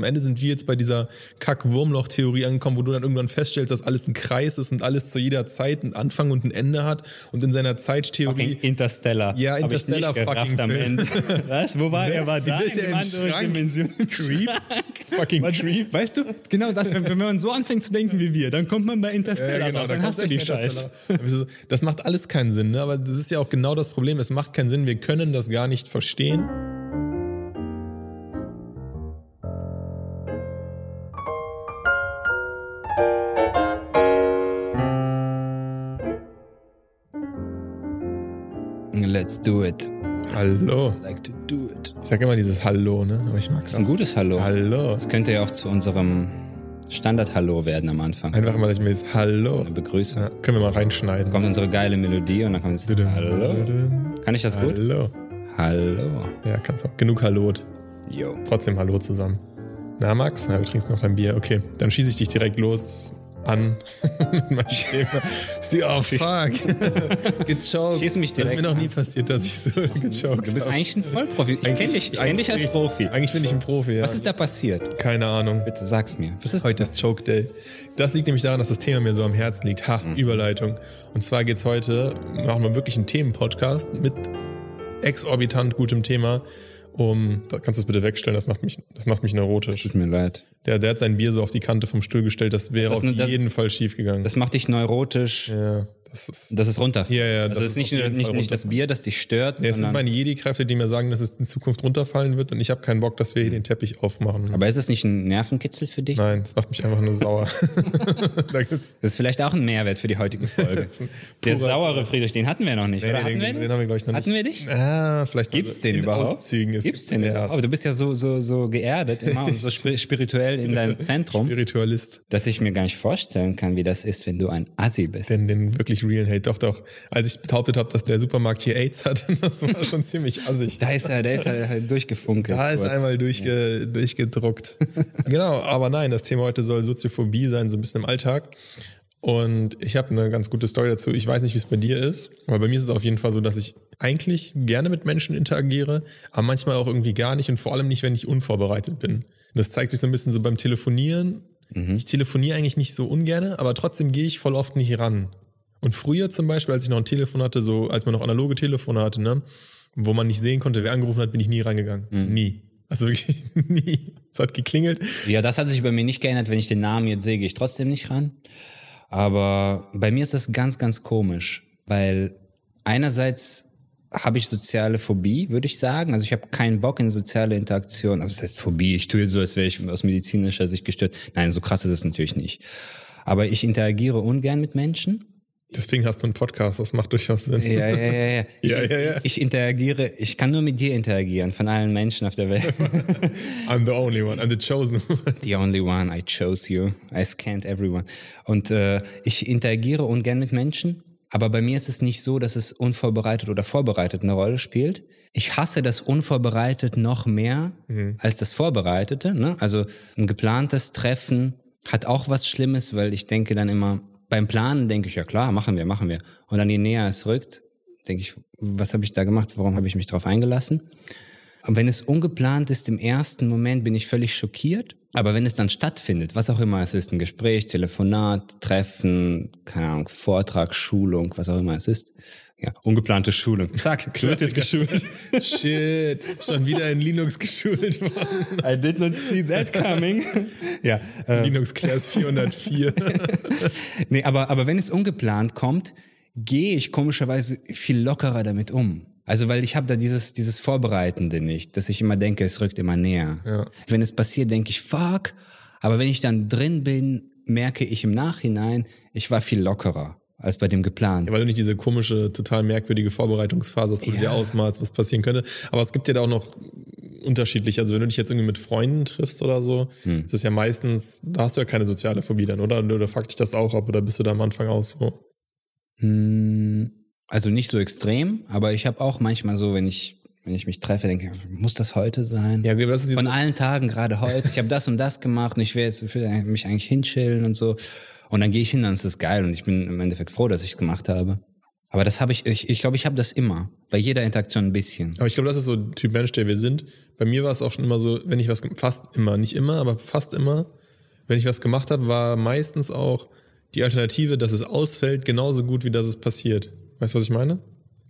Am Ende sind wir jetzt bei dieser Kack-Wurmloch-Theorie angekommen, wo du dann irgendwann feststellst, dass alles ein Kreis ist und alles zu jeder Zeit einen Anfang und ein Ende hat. Und in seiner Zeittheorie. Fucking Interstellar. Ja, Interstellar fucking am Film. Ende. Was? Wo war er? War da ist in im einem anderen Schrank? Dimension? Creep. Fucking Creep. Weißt du, genau das, wenn, wenn man so anfängt zu denken wie wir, dann kommt man bei Interstellar raus, dann da hast du die Scheiße. Das macht alles keinen Sinn, ne? aber das ist ja auch genau das Problem. Es macht keinen Sinn, wir können das gar nicht verstehen. Let's do it. Hallo. Like to do it. Ich sag immer dieses Hallo, ne? aber ich mag's Das ist ein gutes Hallo. Hallo. Das könnte ja auch zu unserem Standard-Hallo werden am Anfang. Einfach dass ich mir dieses Hallo. Eine Begrüßung. Ja, können wir mal reinschneiden. Kommt unsere geile Melodie und dann kommt es. Hallo. Kann ich das gut? Hallo. Hallo. Ja, kannst auch. Genug Hallot. Yo. Trotzdem Hallo zusammen. Na, Max? Na, du trinkst noch dein Bier. Okay, dann schieße ich dich direkt los an mit meinem Thema. Oh, fuck. gechoked. Schieß mich Das ist mir direkt noch nie passiert, dass ich so gechoked Du bist hab. eigentlich ein Vollprofi. Ich kenne dich, ich kenn dich als eigentlich- Profi. Eigentlich bin ich ein Profi, ja. Was ist da passiert? Keine Ahnung. Bitte sag's mir. Was ist Heute ist Choke Day. Das liegt nämlich daran, dass das Thema mir so am Herzen liegt. Ha, Mhm. Überleitung. Und zwar geht's heute, machen wir wirklich einen Themenpodcast mit exorbitant gutem Thema. Um, da kannst du es bitte wegstellen, das macht mich, das macht mich neurotisch. Tut mir leid. Der, der hat sein Bier so auf die Kante vom Stuhl gestellt, das wäre Das auf das- jeden Fall schief gegangen. Das macht dich neurotisch. ja, das ist. Das ist runter. Ja, ja, Also das es ist nicht, nicht, nicht das Bier, das dich stört, Nee, es sind meine Jedi-Kräfte, die mir sagen, dass es in Zukunft runterfallen wird und ich habe keinen Bock, dass wir hier den Teppich aufmachen. Aber ist es nicht ein Nervenkitzel für dich? Nein, das macht mich einfach nur sauer. da gibt's. Das ist vielleicht auch ein Mehrwert für die heutige Folge. Der saure Friedrich, den hatten wir noch nicht, oder? Nee, Hatten den, wir den haben wir, glaube ich, noch nicht. Hatten wir dich? Ah, vielleicht Gibt's den überhaupt? Auszügen ist Gibt's den ja, überhaupt? Aber du bist ja so, so, so geerdet immer und so spir- spirituell in deinem Zentrum, Spiritualist. dass ich mir gar nicht vorstellen kann, wie das ist, wenn du ein Assi bist. Den, den wirklich realen Hate. Doch, doch. Als ich behauptet habe, dass der Supermarkt hier AIDS hat, das war schon ziemlich assig. Da ist er, da ist er halt durchgefunkelt. Da ist kurz. einmal durchge, durchgedruckt. genau, aber nein, das Thema heute soll Soziophobie sein, so ein bisschen im Alltag. Und ich habe eine ganz gute Story dazu. Ich weiß nicht, wie es bei dir ist, aber bei mir ist es auf jeden Fall so, dass ich eigentlich gerne mit Menschen interagiere, aber manchmal auch irgendwie gar nicht und vor allem nicht, wenn ich unvorbereitet bin. Und das zeigt sich so ein bisschen so beim Telefonieren. Ich telefoniere eigentlich nicht so ungerne, aber trotzdem gehe ich voll oft nicht ran. Und früher zum Beispiel, als ich noch ein Telefon hatte, so als man noch analoge Telefone hatte, ne, wo man nicht sehen konnte, wer angerufen hat, bin ich nie rangegangen. Nie. Also wirklich nie. Es hat geklingelt. Ja, das hat sich bei mir nicht geändert. Wenn ich den Namen jetzt sehe, gehe ich trotzdem nicht ran. Aber bei mir ist das ganz, ganz komisch, weil einerseits habe ich soziale Phobie, würde ich sagen. Also ich habe keinen Bock in soziale Interaktion. Also das heißt Phobie, ich tue jetzt so, als wäre ich aus medizinischer Sicht gestört. Nein, so krass ist es natürlich nicht. Aber ich interagiere ungern mit Menschen. Deswegen hast du einen Podcast, das macht durchaus Sinn. Ja, ja, ja, ja. Ich, Ja, ja, ja. ich interagiere, ich kann nur mit dir interagieren, von allen Menschen auf der Welt. I'm the only one, I'm the chosen one. The only one, I chose you. I scanned everyone. Und äh, ich interagiere ungern mit Menschen, aber bei mir ist es nicht so, dass es unvorbereitet oder vorbereitet eine Rolle spielt. Ich hasse das unvorbereitet noch mehr als das Vorbereitete. Ne? Also ein geplantes Treffen hat auch was Schlimmes, weil ich denke dann immer, beim Planen denke ich, ja klar, machen wir, machen wir. Und dann je näher es rückt, denke ich, was habe ich da gemacht? Warum habe ich mich darauf eingelassen? Und wenn es ungeplant ist, im ersten Moment bin ich völlig schockiert. Aber wenn es dann stattfindet, was auch immer es ist, ein Gespräch, Telefonat, Treffen, keine Ahnung, Vortrag, Schulung, was auch immer es ist. Ja, ungeplante Schulung. Zack, du bist jetzt geschult. Shit, schon wieder in Linux geschult worden. I did not see that coming. ja, äh, Linux Class 404. nee, aber, aber wenn es ungeplant kommt, gehe ich komischerweise viel lockerer damit um. Also weil ich habe da dieses, dieses Vorbereitende nicht, dass ich immer denke, es rückt immer näher. Ja. Wenn es passiert, denke ich, fuck. Aber wenn ich dann drin bin, merke ich im Nachhinein, ich war viel lockerer als bei dem geplant. Weil du nicht diese komische, total merkwürdige Vorbereitungsphase hast, wo du Ja. dir ausmalst, was passieren könnte. Aber es gibt ja da auch noch unterschiedlich. Also wenn du dich jetzt irgendwie mit Freunden triffst oder so, Hm. das ist ja meistens, da hast du ja keine soziale Phobie dann, oder? Oder fuck dich das auch ab oder bist du da am Anfang aus so? Hm, Also nicht so extrem, aber ich habe auch manchmal so, wenn ich wenn ich mich treffe, denke ich, muss das heute sein? Ja, das Von allen Tagen gerade heute. Ich habe das und das gemacht und ich will jetzt ich will mich eigentlich hinchillen und so. Und dann gehe ich hin, dann ist das geil und ich bin im Endeffekt froh, dass ich es gemacht habe. Aber das habe ich, ich ich, glaub, ich habe das immer. Bei jeder Interaktion ein bisschen. Aber ich glaube, das ist so ein Typ Mensch, der wir sind. Bei mir war es auch schon immer so, wenn ich was, fast immer, nicht immer, aber fast immer, wenn ich was gemacht habe, war meistens auch die Alternative, dass es ausfällt, genauso gut, wie dass es passiert. Weißt du, was ich meine?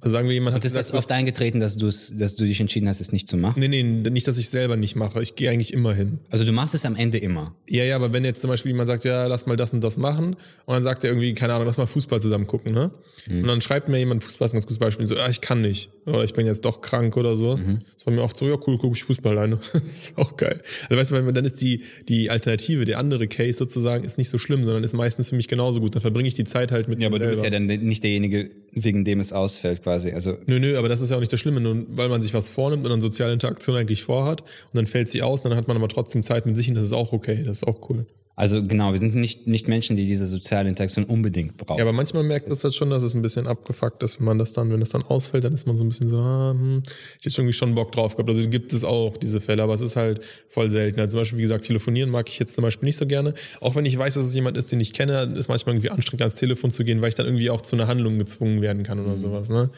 Sagen wir, jemand hat. Und ist gesagt, das oft eingetreten, dass, du's, dass du dich entschieden hast, es nicht zu machen? Nee, nee, nicht, dass ich selber nicht mache. Ich gehe eigentlich immer hin. Also du machst es am Ende immer? Ja, ja, aber wenn jetzt zum Beispiel jemand sagt, ja, lass mal das und das machen, und dann sagt er irgendwie, keine Ahnung, lass mal Fußball zusammen gucken, ne? Mhm. Und dann schreibt mir jemand, Fußball ist ein ganz gutes Beispiel, so, ah, ich kann nicht. Oder ich bin jetzt doch krank oder so. Mhm. Das war mir oft so, ja, cool, gucke ich Fußball alleine. das ist auch geil. Also weißt du, dann ist die, die Alternative, der andere Case sozusagen, ist nicht so schlimm, sondern ist meistens für mich genauso gut. Dann verbringe ich die Zeit halt mit Ja, aber selber. du bist ja dann nicht derjenige, wegen dem es ausfällt quasi. Also nö, nö, aber das ist ja auch nicht das Schlimme, nur weil man sich was vornimmt und dann soziale Interaktion eigentlich vorhat und dann fällt sie aus, dann hat man aber trotzdem Zeit mit sich und das ist auch okay, das ist auch cool. Also genau, wir sind nicht, nicht Menschen, die diese soziale Interaktion unbedingt brauchen. Ja, aber manchmal merkt man das halt schon, dass es ein bisschen abgefuckt ist, wenn man das dann, wenn das dann ausfällt, dann ist man so ein bisschen so, ah, hm, ich hätte irgendwie schon Bock drauf gehabt. Also gibt es auch diese Fälle, aber es ist halt voll selten. Also zum Beispiel, wie gesagt, telefonieren mag ich jetzt zum Beispiel nicht so gerne. Auch wenn ich weiß, dass es jemand ist, den ich kenne, ist manchmal irgendwie anstrengend, ans Telefon zu gehen, weil ich dann irgendwie auch zu einer Handlung gezwungen werden kann oder mhm. sowas, ne?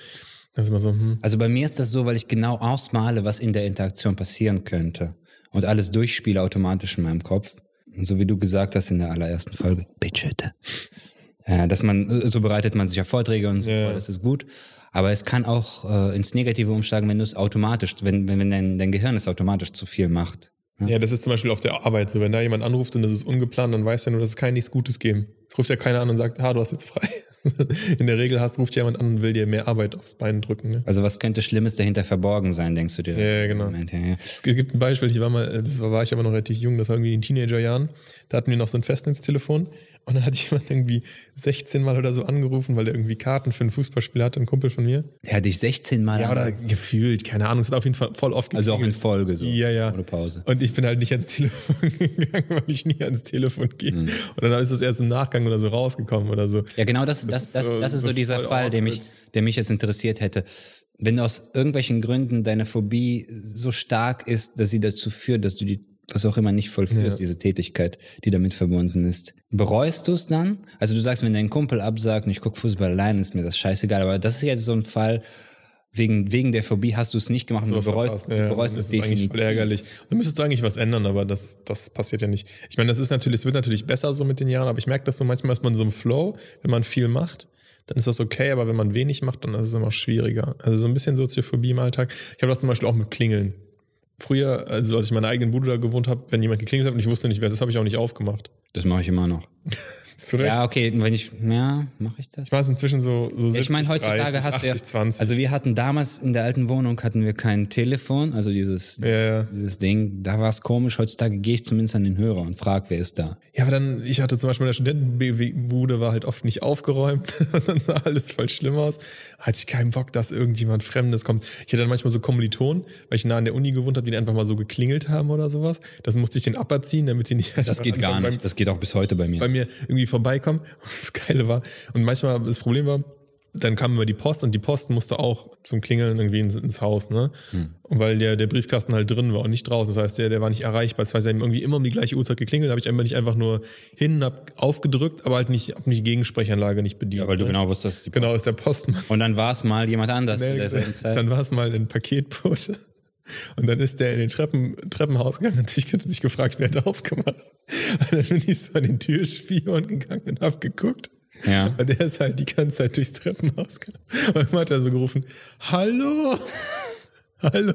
So, hm. Also bei mir ist das so, weil ich genau ausmale, was in der Interaktion passieren könnte und alles durchspiele automatisch in meinem Kopf so wie du gesagt hast in der allerersten Folge, Bitchete. Äh, dass man, so bereitet man sich auf Vorträge und so, ja. das ist gut. Aber es kann auch äh, ins Negative umschlagen, wenn du es automatisch, wenn, wenn, wenn dein, dein Gehirn es automatisch zu viel macht. Ja? ja, das ist zum Beispiel auf der Arbeit so. Wenn da jemand anruft und das ist ungeplant, dann weißt du ja nur, dass es kein nichts Gutes geben. Es ruft ja keiner an und sagt, ah, du hast jetzt frei. In der Regel hast, ruft jemand an und will dir mehr Arbeit aufs Bein drücken. Ne? Also was könnte Schlimmes dahinter verborgen sein, denkst du dir? Ja, genau. Moment, ja, ja. Es gibt ein Beispiel, ich war mal, das war, war ich aber noch relativ jung, das war irgendwie in Teenagerjahren. Da hatten wir noch so ein Festnetztelefon und dann hat jemand irgendwie 16 Mal oder so angerufen, weil er irgendwie Karten für ein Fußballspiel hatte, ein Kumpel von mir. Der hat dich 16 Mal Ja, oder gefühlt, keine Ahnung. Es hat auf jeden Fall voll oft Also auch in Folge so. Ja, ja. Ohne Pause. Und ich bin halt nicht ans Telefon gegangen, weil ich nie ans Telefon gehe. Mhm. Und dann ist es erst im Nachgang oder so rausgekommen oder so. Ja, genau das, das, das, das, das ist so, so dieser Fall, der mich, der mich jetzt interessiert hätte wenn aus irgendwelchen Gründen deine Phobie so stark ist, dass sie dazu führt, dass du die was auch immer nicht vollführst, ja. diese Tätigkeit, die damit verbunden ist. Bereust du es dann? Also du sagst, wenn dein Kumpel absagt und ich gucke Fußball allein, ist mir das scheißegal. Aber das ist jetzt so ein Fall, wegen, wegen der Phobie hast du es nicht gemacht und du bereust, ja, du bereust es definitiv. Voll ärgerlich. Da müsstest du eigentlich was ändern, aber das, das passiert ja nicht. Ich meine, das ist natürlich, es wird natürlich besser so mit den Jahren, aber ich merke das so manchmal, dass man so im Flow, wenn man viel macht, dann ist das okay, aber wenn man wenig macht, dann ist es immer schwieriger. Also so ein bisschen Soziophobie im Alltag. Ich habe das zum Beispiel auch mit Klingeln. Früher, also als ich in meiner eigenen Bude da gewohnt habe, wenn jemand geklingelt hat und ich wusste nicht, wer es ist, habe ich auch nicht aufgemacht. Das mache ich immer noch. Zu Recht. Ja, okay, wenn ich, ja, mache ich das. Ich weiß inzwischen so, so 70, Ich meine, heutzutage 30, hast 80, du 20. Also wir hatten damals in der alten Wohnung hatten wir kein Telefon, also dieses, ja, ja. dieses Ding. Da war es komisch. Heutzutage gehe ich zumindest an den Hörer und frage, wer ist da. Ja, aber dann, ich hatte zum Beispiel in der Studentenbude war halt oft nicht aufgeräumt und dann sah alles voll schlimm aus. Hatte ich keinen Bock, dass irgendjemand Fremdes kommt. Ich hatte dann manchmal so Kommilitonen, weil ich nah an der Uni gewohnt habe, die einfach mal so geklingelt haben oder sowas. Das musste ich den aberziehen, damit sie nicht. Das geht gar nicht. Das geht auch bis heute bei mir. Bei mir irgendwie vorbeikommen das Geile war. Und manchmal das Problem war, dann kam immer die Post und die Post musste auch zum Klingeln irgendwie ins, ins Haus, ne? Hm. Und weil der, der Briefkasten halt drin war und nicht draußen. Das heißt, der, der war nicht erreichbar. Das heißt, er hat irgendwie immer um die gleiche Uhrzeit geklingelt, habe ich einfach nicht einfach nur hin, hab aufgedrückt, aber halt nicht, hab die Gegensprechanlage nicht bedient. Ja, weil du ne? genau wusstest, Genau, ist der Postmann. Und dann war es mal jemand anders nee. Dann war es mal ein Paketbote. Und dann ist der in den Treppen, Treppenhaus gegangen und ich hatte sich gefragt, wer hat aufgemacht. Und dann bin ich so an den Türspion gegangen und hab geguckt. Ja. Und der ist halt die ganze Zeit durchs Treppenhaus gelaufen. Und man hat er so gerufen, Hallo! Hallo.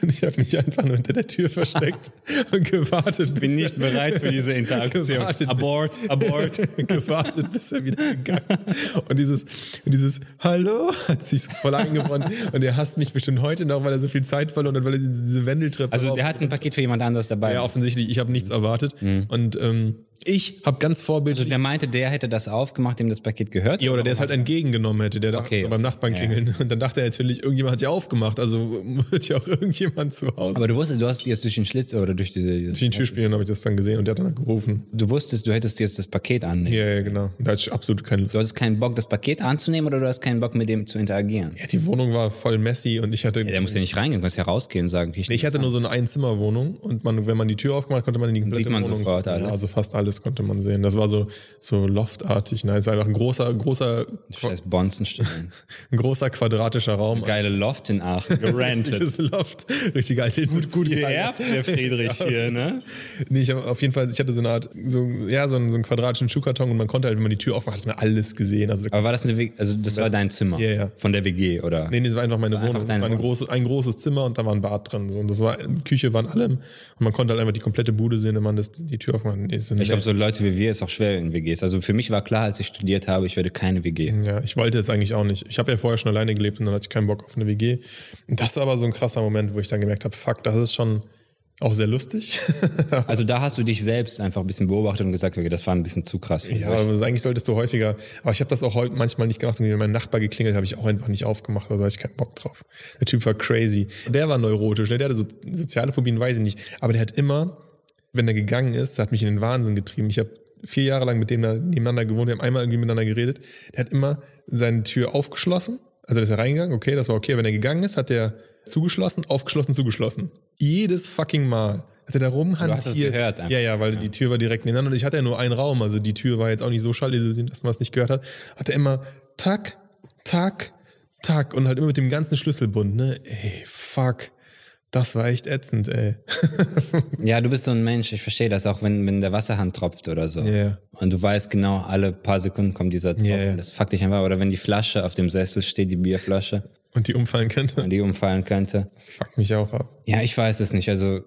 Und ich habe mich einfach nur hinter der Tür versteckt und gewartet. Bin nicht bereit für diese Interaktion. Gewartet, abort, bis, abort. gewartet, bis er wieder gegangen ist. Und dieses, und dieses Hallo hat sich so voll eingewonnen. Und er hasst mich bestimmt heute noch, weil er so viel Zeit verloren hat, weil er diese, Wendeltreppe. Also der hat ein Paket für jemand anderes dabei. Ja, offensichtlich. Ich habe nichts erwartet. Mhm. Und ähm, ich habe ganz vorbildlich. Also der meinte, der hätte das aufgemacht, dem das Paket gehört? Ja, oder der es halt entgegengenommen hätte, der okay. da beim Nachbarn klingeln. Ja. Und dann dachte er natürlich, irgendjemand hat ja aufgemacht, also wird ja auch irgendjemand zu Hause. Aber du wusstest, du hast jetzt durch den Schlitz oder durch diese. Durch den Türspielen habe ich das dann gesehen und der hat dann gerufen. Du wusstest, du hättest jetzt das Paket annehmen. Ja, ja, genau. Da hatte ich absolut keine Lust. Du hattest keinen Bock, das Paket anzunehmen oder du hast keinen Bock, mit dem zu interagieren? Ja, die Wohnung war voll messy und ich hatte. Ja, der muss ja nicht reingehen, du kannst ja rausgehen und sagen, ich, nee, ich hatte nur so eine Einzimmerwohnung und man, wenn man die Tür aufgemacht hat, konnte man in die komplette Sieht man Wohnung, sofort alles. Ja, also fast alles alles konnte man sehen. Das war so, so loftartig. Nein, es war einfach ein großer, großer, Scheiß Bonzenstudent. ein großer quadratischer Raum. Geile Loft in Aachen, gerantet. Richtiges Loft. Richtig alte Gut, Gut geerbt, der Friedrich hier, ne? Nee, ich habe auf jeden Fall, ich hatte so eine Art, so, ja, so einen, so einen quadratischen Schuhkarton und man konnte halt, wenn man die Tür aufmacht, hat man alles gesehen. Also, Aber war das eine WG, also das war dein Zimmer? Ja, ja. Von der WG, oder? nee, nee, das war einfach meine war einfach Wohnung. Das deine war eine große, ein großes Zimmer und da war ein Bad drin. So. Und das war, Küche war in allem. Und man konnte halt einfach die komplette Bude sehen, wenn man das, die Tür aufmacht. Nee, ist Ich glaube, so Leute wie wir ist auch schwer in WGs. Also für mich war klar, als ich studiert habe, ich werde keine WG. Ja, ich wollte es eigentlich auch nicht. Ich habe ja vorher schon alleine gelebt und dann hatte ich keinen Bock auf eine WG. Und das war aber so ein krasser Moment, wo ich dann gemerkt habe, fuck, das ist schon auch sehr lustig. Also da hast du dich selbst einfach ein bisschen beobachtet und gesagt, okay, das war ein bisschen zu krass für mich. ja, aber eigentlich solltest du häufiger. Aber ich habe das auch heute manchmal nicht gemacht. Und wenn mein Nachbar geklingelt, habe ich auch einfach nicht aufgemacht. Also hatte ich keinen Bock drauf. Der Typ war crazy. Der war neurotisch. Ne? Der hatte so soziale Phobien, weiß ich nicht. Aber der hat immer, wenn er gegangen ist, hat mich in den Wahnsinn getrieben. Ich habe vier Jahre lang mit dem da nebeneinander gewohnt. Wir haben einmal irgendwie miteinander geredet. Der hat immer seine Tür aufgeschlossen. Also ist er reingegangen, okay, das war okay. Wenn er gegangen ist, hat er zugeschlossen, aufgeschlossen, zugeschlossen. Jedes fucking Mal. Hat er da rumhantiert. hast es gehört einfach. Ja, ja, weil die Tür war direkt nebeneinander und ich hatte ja nur einen Raum. Also die Tür war jetzt auch nicht so schallisoliert, dass man es nicht gehört hat. Hat er immer Tack, Tack, Tack und halt immer mit dem ganzen Schlüsselbund, ne? Ey, fuck. Das war echt ätzend, ey. Ja, du bist so ein Mensch, ich verstehe das auch, wenn, wenn der Wasserhahn tropft oder so. Ja. Und du weißt genau, alle paar Sekunden kommt dieser Tropfen. Ja. Das fuckt dich einfach. Oder wenn die Flasche auf dem Sessel steht, die Bierflasche, Und die umfallen könnte. und die umfallen könnte. Das fuckt mich auch ab. Ja, ich weiß es nicht. Also,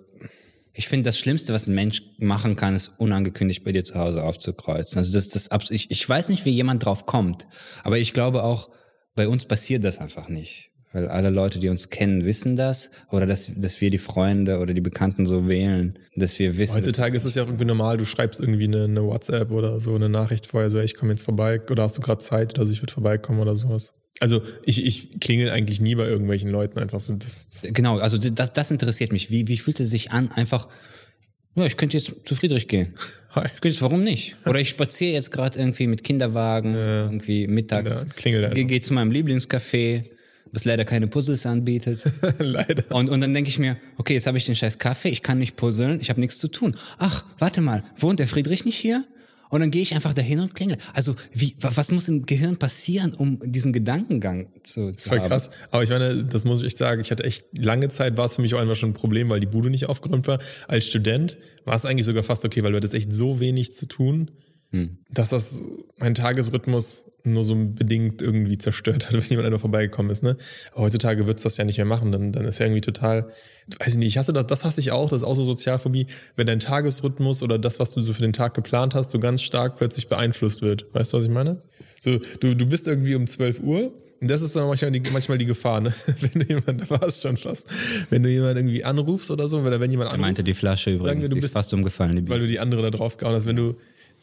ich finde, das Schlimmste, was ein Mensch machen kann, ist unangekündigt bei dir zu Hause aufzukreuzen. Also, das, das, ich, ich weiß nicht, wie jemand drauf kommt. Aber ich glaube auch, bei uns passiert das einfach nicht. Weil alle Leute, die uns kennen, wissen das. Oder dass, dass wir die Freunde oder die Bekannten so wählen, dass wir wissen. Heutzutage ist es ja auch irgendwie normal, du schreibst irgendwie eine, eine WhatsApp oder so eine Nachricht vorher, so, ey, ich komme jetzt vorbei oder hast du gerade Zeit oder so, ich würde vorbeikommen oder sowas. Also ich, ich klingel eigentlich nie bei irgendwelchen Leuten einfach so. Das, das, Genau, also das, das interessiert mich. Wie, wie fühlt es sich an, einfach, ja, ich könnte jetzt zu Friedrich gehen. Hi. Ich könnte jetzt, warum nicht? Oder ich spaziere jetzt gerade irgendwie mit Kinderwagen, irgendwie mittags. Ja, klingelt einfach. Gehe geh zu meinem Lieblingscafé, was leider keine Puzzles anbietet. Leider. Und, und dann denke ich mir, okay, jetzt habe ich den scheiß Kaffee, ich kann nicht puzzeln, ich habe nichts zu tun. Ach, warte mal, wohnt der Friedrich nicht hier? Und dann gehe ich einfach dahin und klingel. Also, wie, wa- was muss im Gehirn passieren, um diesen Gedankengang zu, zu Voll haben? krass. Aber ich meine, das muss ich echt sagen, ich hatte echt lange Zeit, war es für mich auch einfach schon ein Problem, weil die Bude nicht aufgeräumt war. Als Student war es eigentlich sogar fast okay, weil du hattest echt so wenig zu tun, dass das meinen Tagesrhythmus nur so bedingt irgendwie zerstört hat, wenn jemand einfach vorbeigekommen ist. Ne? Aber heutzutage wird's das ja nicht mehr machen. Dann, dann ist ja irgendwie total, weiß ich nicht, ich hasse das, das hasse ich auch, das ist auch so Sozialphobie, wenn dein Tagesrhythmus oder das, was du so für den Tag geplant hast, so ganz stark plötzlich beeinflusst wird. Weißt du, was ich meine? So, du, du bist irgendwie um 12 Uhr und das ist dann manchmal die, manchmal die Gefahr, ne? Wenn du jemand, da war es schon fast, wenn du jemanden irgendwie anrufst oder so, oder wenn jemand Er anruft, meinte die Flasche übrigens, wir, du bist- fast umgefallen. Die weil du die andere da drauf gehauen hast, wenn du,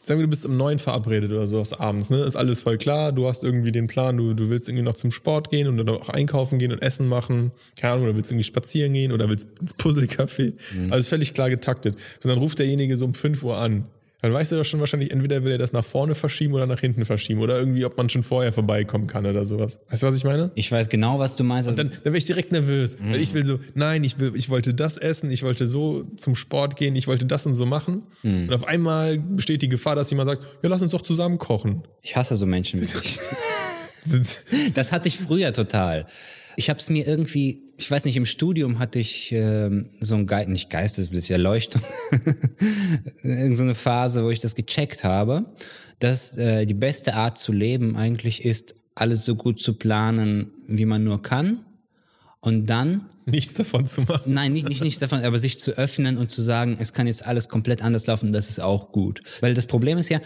sagen wir, du bist um neun verabredet oder sowas abends, ne? Ist alles voll klar, du hast irgendwie den Plan, du, du willst irgendwie noch zum Sport gehen und dann auch einkaufen gehen und Essen machen, keine Ahnung, oder willst irgendwie spazieren gehen oder willst ins Puzzlecafé. Also ist völlig klar getaktet. So, dann ruft derjenige so um 5 Uhr an. Dann weißt du doch schon wahrscheinlich, entweder will er das nach vorne verschieben oder nach hinten verschieben oder irgendwie, ob man schon vorher vorbeikommen kann oder sowas. Weißt du, was ich meine? Ich weiß genau, was du meinst. Dann, dann wäre ich direkt nervös, weil ich will so, nein, ich will, ich wollte das essen, ich wollte so zum Sport gehen, ich wollte das und so machen. Und auf einmal besteht die Gefahr, dass jemand sagt, ja, lass uns doch zusammen kochen. Ich hasse so Menschen wie dich. Das hatte ich früher total. Ich habe es mir irgendwie, ich weiß nicht, im Studium hatte ich ähm, so ein Ge nicht Geistesblitz, Erleuchtung, irgend so eine Phase, wo ich das gecheckt habe, dass äh, die beste Art zu leben eigentlich ist, alles so gut zu planen, wie man nur kann. Und dann Nichts davon zu machen. Nein, nicht, nicht nichts davon, aber sich zu öffnen und zu sagen, es kann jetzt alles komplett anders laufen, das ist auch gut. Weil das Problem ist ja,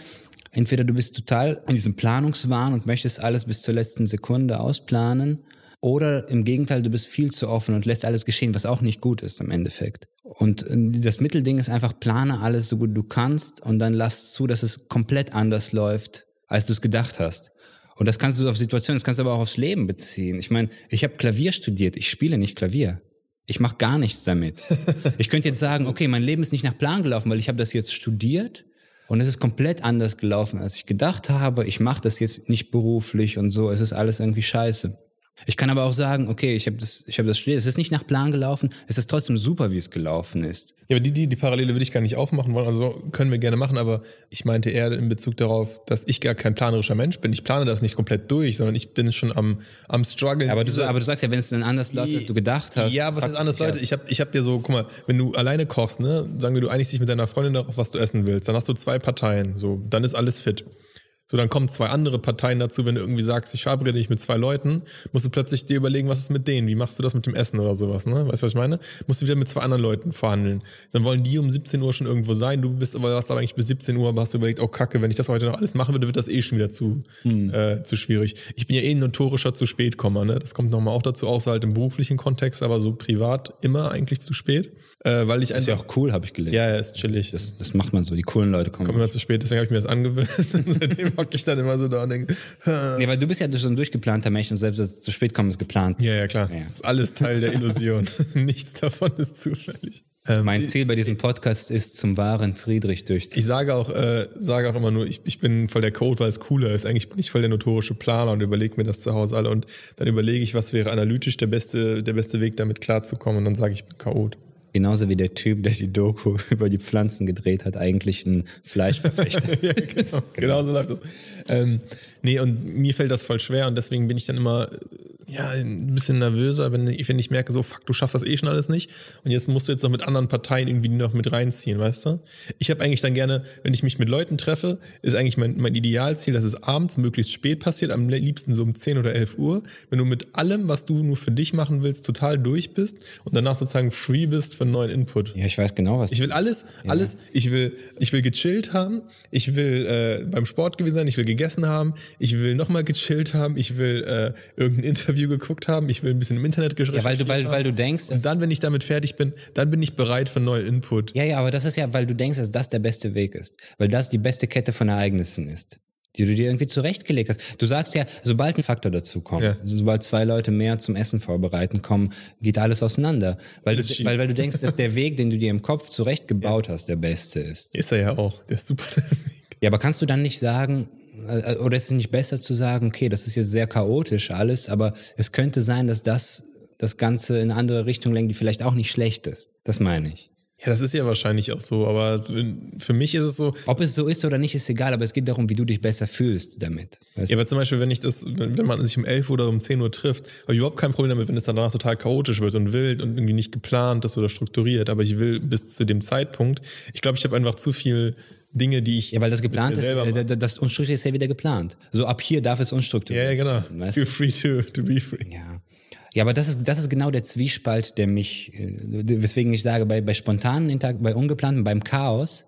entweder du bist total in diesem Planungswahn und möchtest alles bis zur letzten Sekunde ausplanen, oder im Gegenteil, du bist viel zu offen und lässt alles geschehen, was auch nicht gut ist im Endeffekt. Und äh, das Mittelding ist einfach, plane alles so gut du kannst und dann lass zu, dass es komplett anders läuft, als du es gedacht hast. Und das kannst du auf Situationen, das kannst du aber auch aufs Leben beziehen. Ich meine, ich habe Klavier studiert, ich spiele nicht Klavier. Ich mache gar nichts damit. Ich könnte jetzt sagen, okay, mein Leben ist nicht nach Plan gelaufen, weil ich habe das jetzt studiert und es ist komplett anders gelaufen, als ich gedacht habe. Ich mache das jetzt nicht beruflich und so, es ist alles irgendwie scheiße. Ich kann aber auch sagen, okay, ich habe das, ich habe das studiert. Es ist nicht nach Plan gelaufen. Es ist trotzdem super, wie es gelaufen ist. Ja, aber die, die, die Parallele würde ich gar nicht aufmachen wollen. Also können wir gerne machen, aber ich meinte eher in Bezug darauf, dass ich gar kein planerischer Mensch bin. Ich plane das nicht komplett durch, sondern ich bin schon am, am struggeln. Aber du, aber du sagst ja, wenn es dann anders läuft, als du gedacht hast. Ja, was heißt anders, Leute? Ich habe ich hab dir so, guck mal, wenn du alleine kochst, ne, sagen wir, du einigst dich mit deiner Freundin darauf, was du essen willst, dann hast du zwei Parteien, so, dann ist alles fit. So, dann kommen zwei andere Parteien dazu, wenn du irgendwie sagst, ich verabrede dich mit zwei Leuten, musst du plötzlich dir überlegen, was ist mit denen? Wie machst du das mit dem Essen oder sowas, ne? Weißt du, was ich meine? Musst du wieder mit zwei anderen Leuten verhandeln. Dann wollen die um 17 Uhr schon irgendwo sein, du bist aber, hast aber eigentlich bis 17 Uhr, aber hast du überlegt, oh Kacke, wenn ich das heute noch alles machen würde, wird das eh schon wieder zu, hm. äh, zu schwierig. Ich bin ja eh ein notorischer zu spät ne? Das kommt nochmal auch dazu, außer halt im beruflichen Kontext, aber so privat immer eigentlich zu spät. Äh, weil ich ist ja auch cool, habe ich gelernt. Ja, ja, ist chillig. Das, das macht man so. Die coolen Leute kommen. Kommen immer zu spät, deswegen habe ich mir das angewöhnt. seitdem hocke ich dann immer so da und denke. nee, weil du bist ja so ein durchgeplanter Mensch und selbst das zu spät kommen ist geplant. Ja, ja, klar. Ja. Das ist alles Teil der Illusion. Nichts davon ist zufällig. Ähm, mein Ziel bei diesem Podcast ist, zum wahren Friedrich durchzuziehen. Ich sage auch, äh, sage auch immer nur, ich, ich bin voll der Code, weil es cooler ist. Eigentlich bin ich voll der notorische Planer und überlege mir das zu Hause alle und dann überlege ich, was wäre analytisch der beste, der beste Weg, damit klarzukommen und dann sage ich, ich bin Chaot. Genauso wie der Typ, der die Doku über die Pflanzen gedreht hat, eigentlich ein Fleischverfechter. ja, genau, genau so läuft das. Ähm, nee, und mir fällt das voll schwer und deswegen bin ich dann immer ja, ein bisschen nervöser, wenn ich, wenn ich merke, so, fuck, du schaffst das eh schon alles nicht. Und jetzt musst du jetzt noch mit anderen Parteien irgendwie noch mit reinziehen, weißt du? Ich habe eigentlich dann gerne, wenn ich mich mit Leuten treffe, ist eigentlich mein, mein Idealziel, dass es abends möglichst spät passiert, am liebsten so um 10 oder 11 Uhr, wenn du mit allem, was du nur für dich machen willst, total durch bist und danach sozusagen free bist für einen neuen Input. Ja, ich weiß genau, was Ich will alles, ja. alles, ich will, ich will gechillt haben, ich will äh, beim Sport gewesen sein, ich will gegessen haben, ich will nochmal gechillt haben, ich will äh, irgendein Interview geguckt haben, ich will ein bisschen im Internet geschrieben. Ja, weil du, weil, weil du denkst. Und dann, wenn ich damit fertig bin, dann bin ich bereit für neue Input. Ja, ja, aber das ist ja, weil du denkst, dass das der beste Weg ist. Weil das die beste Kette von Ereignissen ist die du dir irgendwie zurechtgelegt hast. Du sagst ja, sobald ein Faktor dazu kommt, ja. sobald zwei Leute mehr zum Essen vorbereiten kommen, geht alles auseinander. Weil, du, weil, weil du denkst, dass der Weg, den du dir im Kopf zurechtgebaut ja. hast, der beste ist. Ist er ja auch. Der ist super. ja, aber kannst du dann nicht sagen, oder ist es nicht besser zu sagen, okay, das ist jetzt sehr chaotisch alles, aber es könnte sein, dass das das Ganze in eine andere Richtung lenkt, die vielleicht auch nicht schlecht ist. Das meine ich. Ja, das ist ja wahrscheinlich auch so, aber für mich ist es so. Ob es so ist oder nicht, ist egal, aber es geht darum, wie du dich besser fühlst damit. Ja, aber zum Beispiel, wenn ich das, wenn, man sich um 11 Uhr oder um 10 Uhr trifft, habe ich überhaupt kein Problem damit, wenn es dann danach total chaotisch wird und wild und irgendwie nicht geplant ist oder strukturiert. Aber ich will bis zu dem Zeitpunkt, ich glaube, ich habe einfach zu viel Dinge, die ich. Ja, weil das geplant ist, äh, das Unstrukturierte ist ja wieder geplant. So ab hier darf es unstrukturiert. Ja, ja, genau. Weißt Feel free to, to be free. Ja. Ja, aber das ist, das ist genau der Zwiespalt, der mich, äh, weswegen ich sage, bei, bei spontanen Interaktionen, bei ungeplanten, beim Chaos,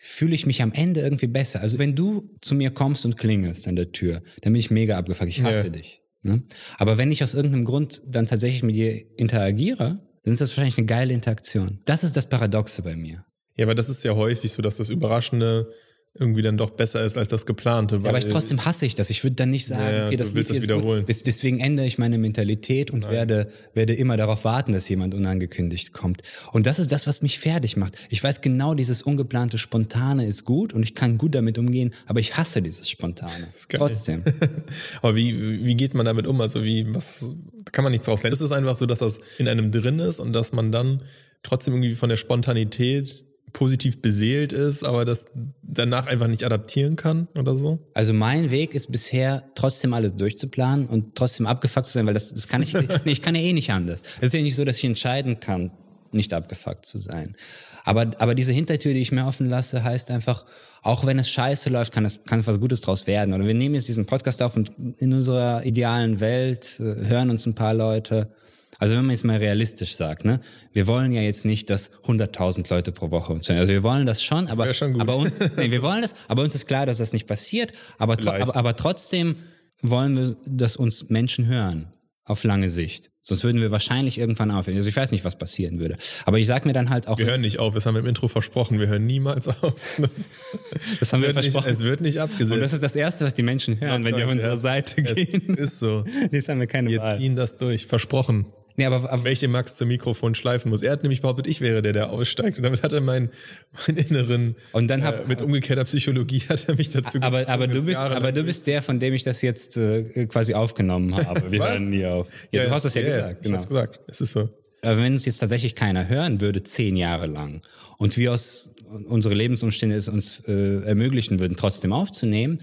fühle ich mich am Ende irgendwie besser. Also wenn du zu mir kommst und klingelst an der Tür, dann bin ich mega abgefuckt. Ich hasse ja. dich. Ne? Aber wenn ich aus irgendeinem Grund dann tatsächlich mit dir interagiere, dann ist das wahrscheinlich eine geile Interaktion. Das ist das Paradoxe bei mir. Ja, aber das ist ja häufig so, dass das Überraschende irgendwie dann doch besser ist als das geplante. ja, aber ich, trotzdem hasse ich das. Ich würde dann nicht sagen, ja, okay, das, willst das wiederholen. Gut. Deswegen ändere ich meine Mentalität und werde, werde immer darauf warten, dass jemand unangekündigt kommt. Und das ist das, was mich fertig macht. Ich weiß genau, dieses ungeplante Spontane ist gut und ich kann gut damit umgehen, aber ich hasse dieses Spontane. Trotzdem. aber wie, wie geht man damit um? Also wie, was, kann man nichts rauslernen. Es ist einfach so, dass das in einem drin ist und dass man dann trotzdem irgendwie von der Spontanität positiv beseelt ist, aber das danach einfach nicht adaptieren kann oder so? Also mein Weg ist bisher trotzdem alles durchzuplanen und trotzdem abgefuckt zu sein, weil das, das kann ich, nee, ich kann ja eh nicht anders. Es ist ja nicht so, dass ich entscheiden kann, nicht abgefuckt zu sein. Aber, aber diese Hintertür, die ich mir offen lasse, heißt einfach, auch wenn es scheiße läuft, kann es kann was Gutes draus werden. Oder wir nehmen jetzt diesen Podcast auf und in unserer idealen Welt äh, hören uns ein paar Leute also wenn man jetzt mal realistisch sagt, ne, wir wollen ja jetzt nicht, dass 100.000 Leute pro Woche uns hören. Also wir wollen das schon, das aber, schon aber uns, nee, wir wollen das, aber uns ist klar, dass das nicht passiert. Aber, aber, aber trotzdem wollen wir, dass uns Menschen hören auf lange Sicht. Sonst würden wir wahrscheinlich irgendwann aufhören. Also ich weiß nicht, was passieren würde. Aber ich sag mir dann halt auch. Wir hören nicht auf, das haben wir im Intro versprochen. Wir hören niemals auf. Das, das haben wir versprochen. Nicht, es wird nicht abgesetzt. Und das ist das Erste, was die Menschen hören, ja, wenn die auf unsere Seite gehen. ist so. Jetzt haben wir keine wir Wahl. Wir ziehen das durch. Versprochen. Nee, aber, aber welche Max zum Mikrofon schleifen muss. Er hat nämlich behauptet, ich wäre der, der aussteigt. Und damit hat er meinen, meinen inneren, Und dann hab- äh, mit umgekehrter Psychologie hat er mich dazu aber, gezwungen, aber, du bist, aber du bist der, von dem ich das jetzt äh, quasi aufgenommen habe. Wir hören nie auf. Ja, du hast das ja, gesagt. Ich Genau. hab's gesagt. Es ist so. Aber wenn uns jetzt tatsächlich keiner hören würde, zehn Jahre lang, und wir aus unsere Lebensumstände es uns äh, ermöglichen würden, trotzdem aufzunehmen,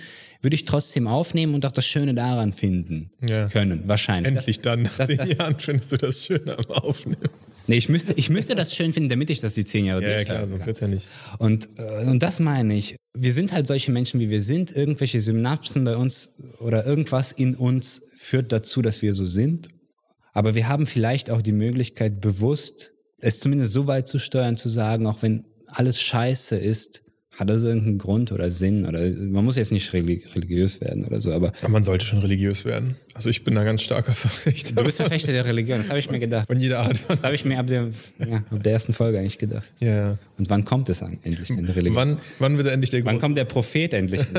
würde ich trotzdem aufnehmen und auch das Schöne daran finden Ja. können. Wahrscheinlich. Endlich dann, nach das- zehn das- Jahren, findest du das schön am Aufnehmen. Nee, ich müsste, ich müsste das schön finden, damit ich das die zehn Jahre Ja, ja durchhalte. klar, sonst wird's ja nicht. Und, äh, und das meine ich. Wir sind halt solche Menschen, wie wir sind. Irgendwelche Synapsen bei uns oder irgendwas in uns führt dazu, dass wir so sind. Aber wir haben vielleicht auch die Möglichkeit, bewusst es zumindest so weit zu steuern, zu sagen, auch wenn alles scheiße ist, hat das irgendeinen Grund oder Sinn oder man muss jetzt nicht religi religiös werden oder so, Aber man sollte schon religiös werden. Also ich bin da ganz starker Verfechter. du bist Verfechter der Religion, das habe ich mir gedacht. Von jeder Art. Das habe ich mir ab der, ja, ab der ersten Folge eigentlich gedacht. Ja. Und wann kommt es an, endlich in der Religion? Wann, wann wird endlich der Wann große kommt der Prophet endlich?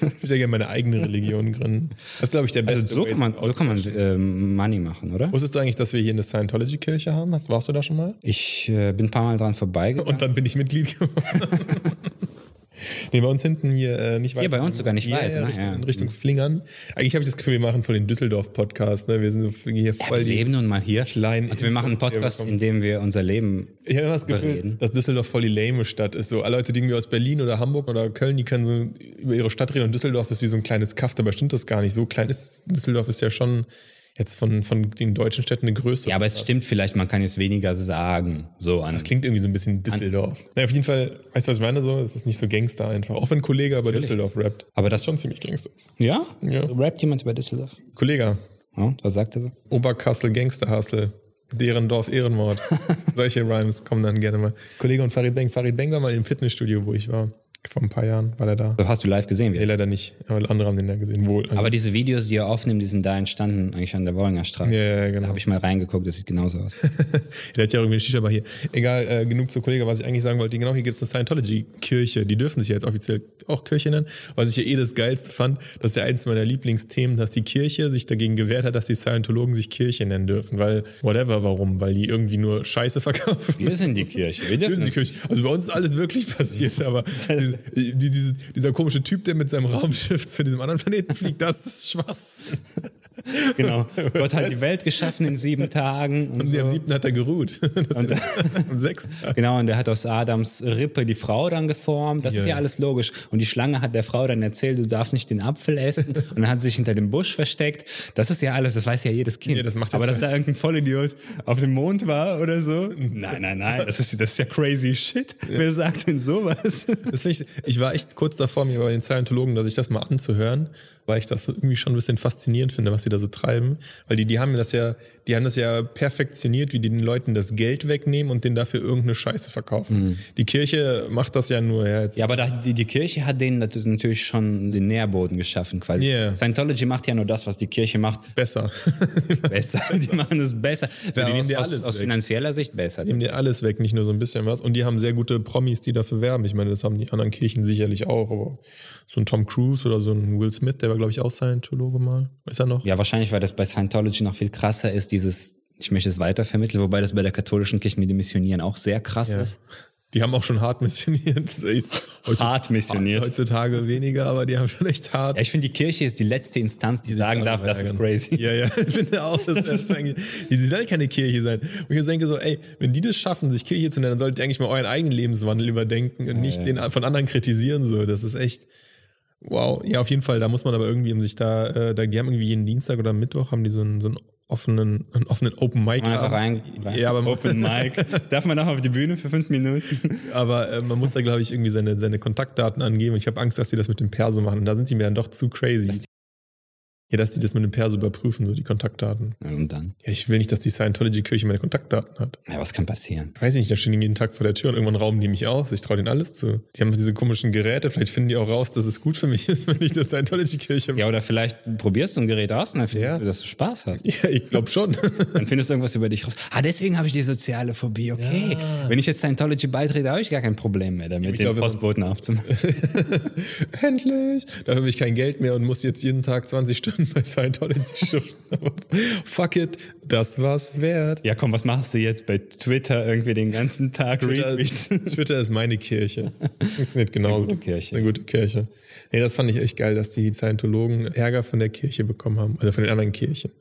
Ich würde ja gerne meine eigene Religion gründen. Das ist, glaube ich, der beste. Also so kann man, so kann man ähm, Money machen, oder? Wusstest du eigentlich, dass wir hier eine Scientology-Kirche haben? Hast, warst du da schon mal? Ich äh, bin ein paar Mal dran vorbeigegangen. Und dann bin ich Mitglied geworden. nee, bei uns hinten hier äh, nicht weit. Hier bei uns sogar nicht ja, weit, Ja, ne? Richtung, Ja. in Richtung Flingern. Eigentlich habe ich das Gefühl, wir machen voll den Düsseldorf-Podcast. Ne? Wir sind so hier ja, voll wir die. leben nun mal hier. kleinen Und wir machen einen wir Podcast, in dem wir unser Leben. Ich habe immer das Gefühl, Überreden. dass Düsseldorf voll die lame Stadt ist. So alle Leute, die irgendwie aus Berlin oder Hamburg oder Köln, die können so über ihre Stadt reden und Düsseldorf ist wie so ein kleines Kaff. Dabei stimmt das gar nicht. So klein ist Düsseldorf ist ja schon jetzt von, von den deutschen Städten eine Größe. Ja, aber es stimmt vielleicht, man kann jetzt weniger sagen. So an. Das klingt irgendwie so ein bisschen Düsseldorf. Na, auf jeden Fall, weißt du, was ich meine? So, es ist nicht so Gangster einfach. Auch wenn ein Kollege aber Düsseldorf rappt. Aber das das- schon ziemlich Gangster ist. Ja? Ja. Rappt jemand über Düsseldorf? Kollege, Ja, was sagt er so? Oberkassel Gangsterhassel. Deren Dorf Ehrenmord. Solche Rhymes kommen dann gerne mal. Kollege und Farid Bang. Farid Bang war mal im Fitnessstudio, wo ich war. Vor ein paar Jahren war der da. Hast du live gesehen? Nee, leider nicht. Aber andere haben den ja gesehen. Wohl. Aber diese Videos, die er aufnimmt, die sind da entstanden, eigentlich an der Wollinger Straße. Ja, ja, genau. Da habe ich mal reingeguckt, das sieht genauso aus. Der hat ja irgendwie eine Shisha-Bar hier. Egal, äh, genug zur Kollege, was ich eigentlich sagen wollte. Genau, hier gibt es eine Scientology-Kirche. Die dürfen sich ja jetzt offiziell auch Kirche nennen. Was ich ja eh das Geilste fand, das ist ja eins meiner Lieblingsthemen, dass die Kirche sich dagegen gewehrt hat, dass die Scientologen sich Kirche nennen dürfen. Weil, whatever, warum? Weil die irgendwie nur Scheiße verkaufen. Wir sind die Kirche. Wir Wir dürfen sind die Kirche. Also bei uns ist alles wirklich passiert, aber die, die, diese, dieser komische Typ, der mit seinem Raumschiff zu diesem anderen Planeten fliegt, das ist Schwachsinn. Genau. Gott hat die Welt geschaffen in sieben Tagen. Und Und so. am siebten hat er geruht. Ist am sechsten. Genau, und der hat aus Adams Rippe die Frau dann geformt. Das Ja, ist ja ja. alles logisch. Und die Schlange hat der Frau dann erzählt, du darfst nicht den Apfel essen. und dann hat sie sich hinter dem Busch versteckt. Das ist ja alles, das weiß ja jedes Kind. Ja, das macht ja Aber dass da irgendein Vollidiot auf dem Mond war oder so? Nein, nein, nein. Das ist, das ist ja crazy shit. Wer sagt denn sowas? Das ich, ich war echt kurz davor, mir bei den Scientologen, dass ich das mal anzuhören, weil ich das irgendwie schon ein bisschen faszinierend finde, was sie da so treiben. Weil die, die haben das ja, die haben das ja perfektioniert, wie die den Leuten das Geld wegnehmen und denen dafür irgendeine Scheiße verkaufen. Die Kirche macht das ja nur, ja, jetzt Ja, aber da, die, die Kirche hat denen nat- natürlich schon den Nährboden geschaffen quasi. Yeah. Scientology macht ja nur das, was die Kirche macht, besser. besser. die machen es besser. die nehmen aus, dir aus, alles aus weg. finanzieller Sicht besser. nehmen dir alles weg, nicht nur so ein bisschen was. Und die haben sehr gute Promis, die dafür werben. Ich meine, das haben die anderen Kirchen sicherlich auch, aber so ein Tom Cruise oder so ein Will Smith, der war, glaube ich, auch Scientologe mal. Ist er noch? Ja, wahrscheinlich, weil das bei Scientology noch viel krasser ist, dieses, ich möchte es weitervermitteln, wobei das bei der katholischen Kirche mit dem Missionieren auch sehr krass Ja. ist. Die haben auch schon hart missioniert. Hart missioniert. Heutzutage weniger, aber die haben schon echt hart. Ja, ich finde, die Kirche ist die letzte Instanz, die sagen darf, das ist crazy. Ja, ja, ich finde auch, dass das eigentlich, die, die soll keine Kirche sein. Und ich denke so, ey, wenn die das schaffen, sich Kirche zu nennen, dann solltet ihr eigentlich mal euren eigenen Lebenswandel überdenken und nicht den von anderen kritisieren. So, das ist echt. Wow, ja, auf jeden Fall. Da muss man aber irgendwie, um sich da, äh, da die haben irgendwie jeden Dienstag oder Mittwoch haben die so einen, so einen offenen, einen offenen Open Mic. Einfach rein, rein. Ja, aber Open Mic. Darf man noch auf die Bühne für fünf Minuten? Aber äh, man muss da, glaube ich, irgendwie seine, seine Kontaktdaten angeben. Und ich habe Angst, dass die das mit dem Perso machen. Und da sind die mir dann doch zu crazy. Ja, dass die das mit dem Perso überprüfen, so die Kontaktdaten. Ja, und dann? Ja, ich will nicht, dass die Scientology-Kirche meine Kontaktdaten hat. Ja, was kann passieren? Ich weiß nicht, da stehen die jeden Tag vor der Tür und irgendwann rauben die mich aus. Ich traue denen alles zu. Die haben diese komischen Geräte. Vielleicht finden die auch raus, dass es gut für mich ist, wenn ich das Scientology-Kirche Ja, oder vielleicht probierst du ein Gerät aus und dann findest Ja. du, dass du Spaß hast. Ja, ich glaube schon. Dann findest du irgendwas über dich raus. Ah, deswegen habe ich die soziale Phobie. Okay. Wenn ich jetzt Scientology beitrete, habe ich gar kein Problem mehr damit, Ich den glaube, Postboten aufzumachen. Endlich! Dafür habe ich kein Geld mehr und muss jetzt jeden Tag 20 Stunden bei Scientology schuften. Aber fuck it. Das war's wert. Ja, komm, was machst du jetzt bei Twitter irgendwie den ganzen Tag Twitter? Twitter ist meine Kirche. Funktioniert genauso. gute Kirche. Ist eine gute Kirche. Nee, das fand ich echt geil, dass die Scientologen Ärger von der Kirche bekommen haben, also von den anderen Kirchen.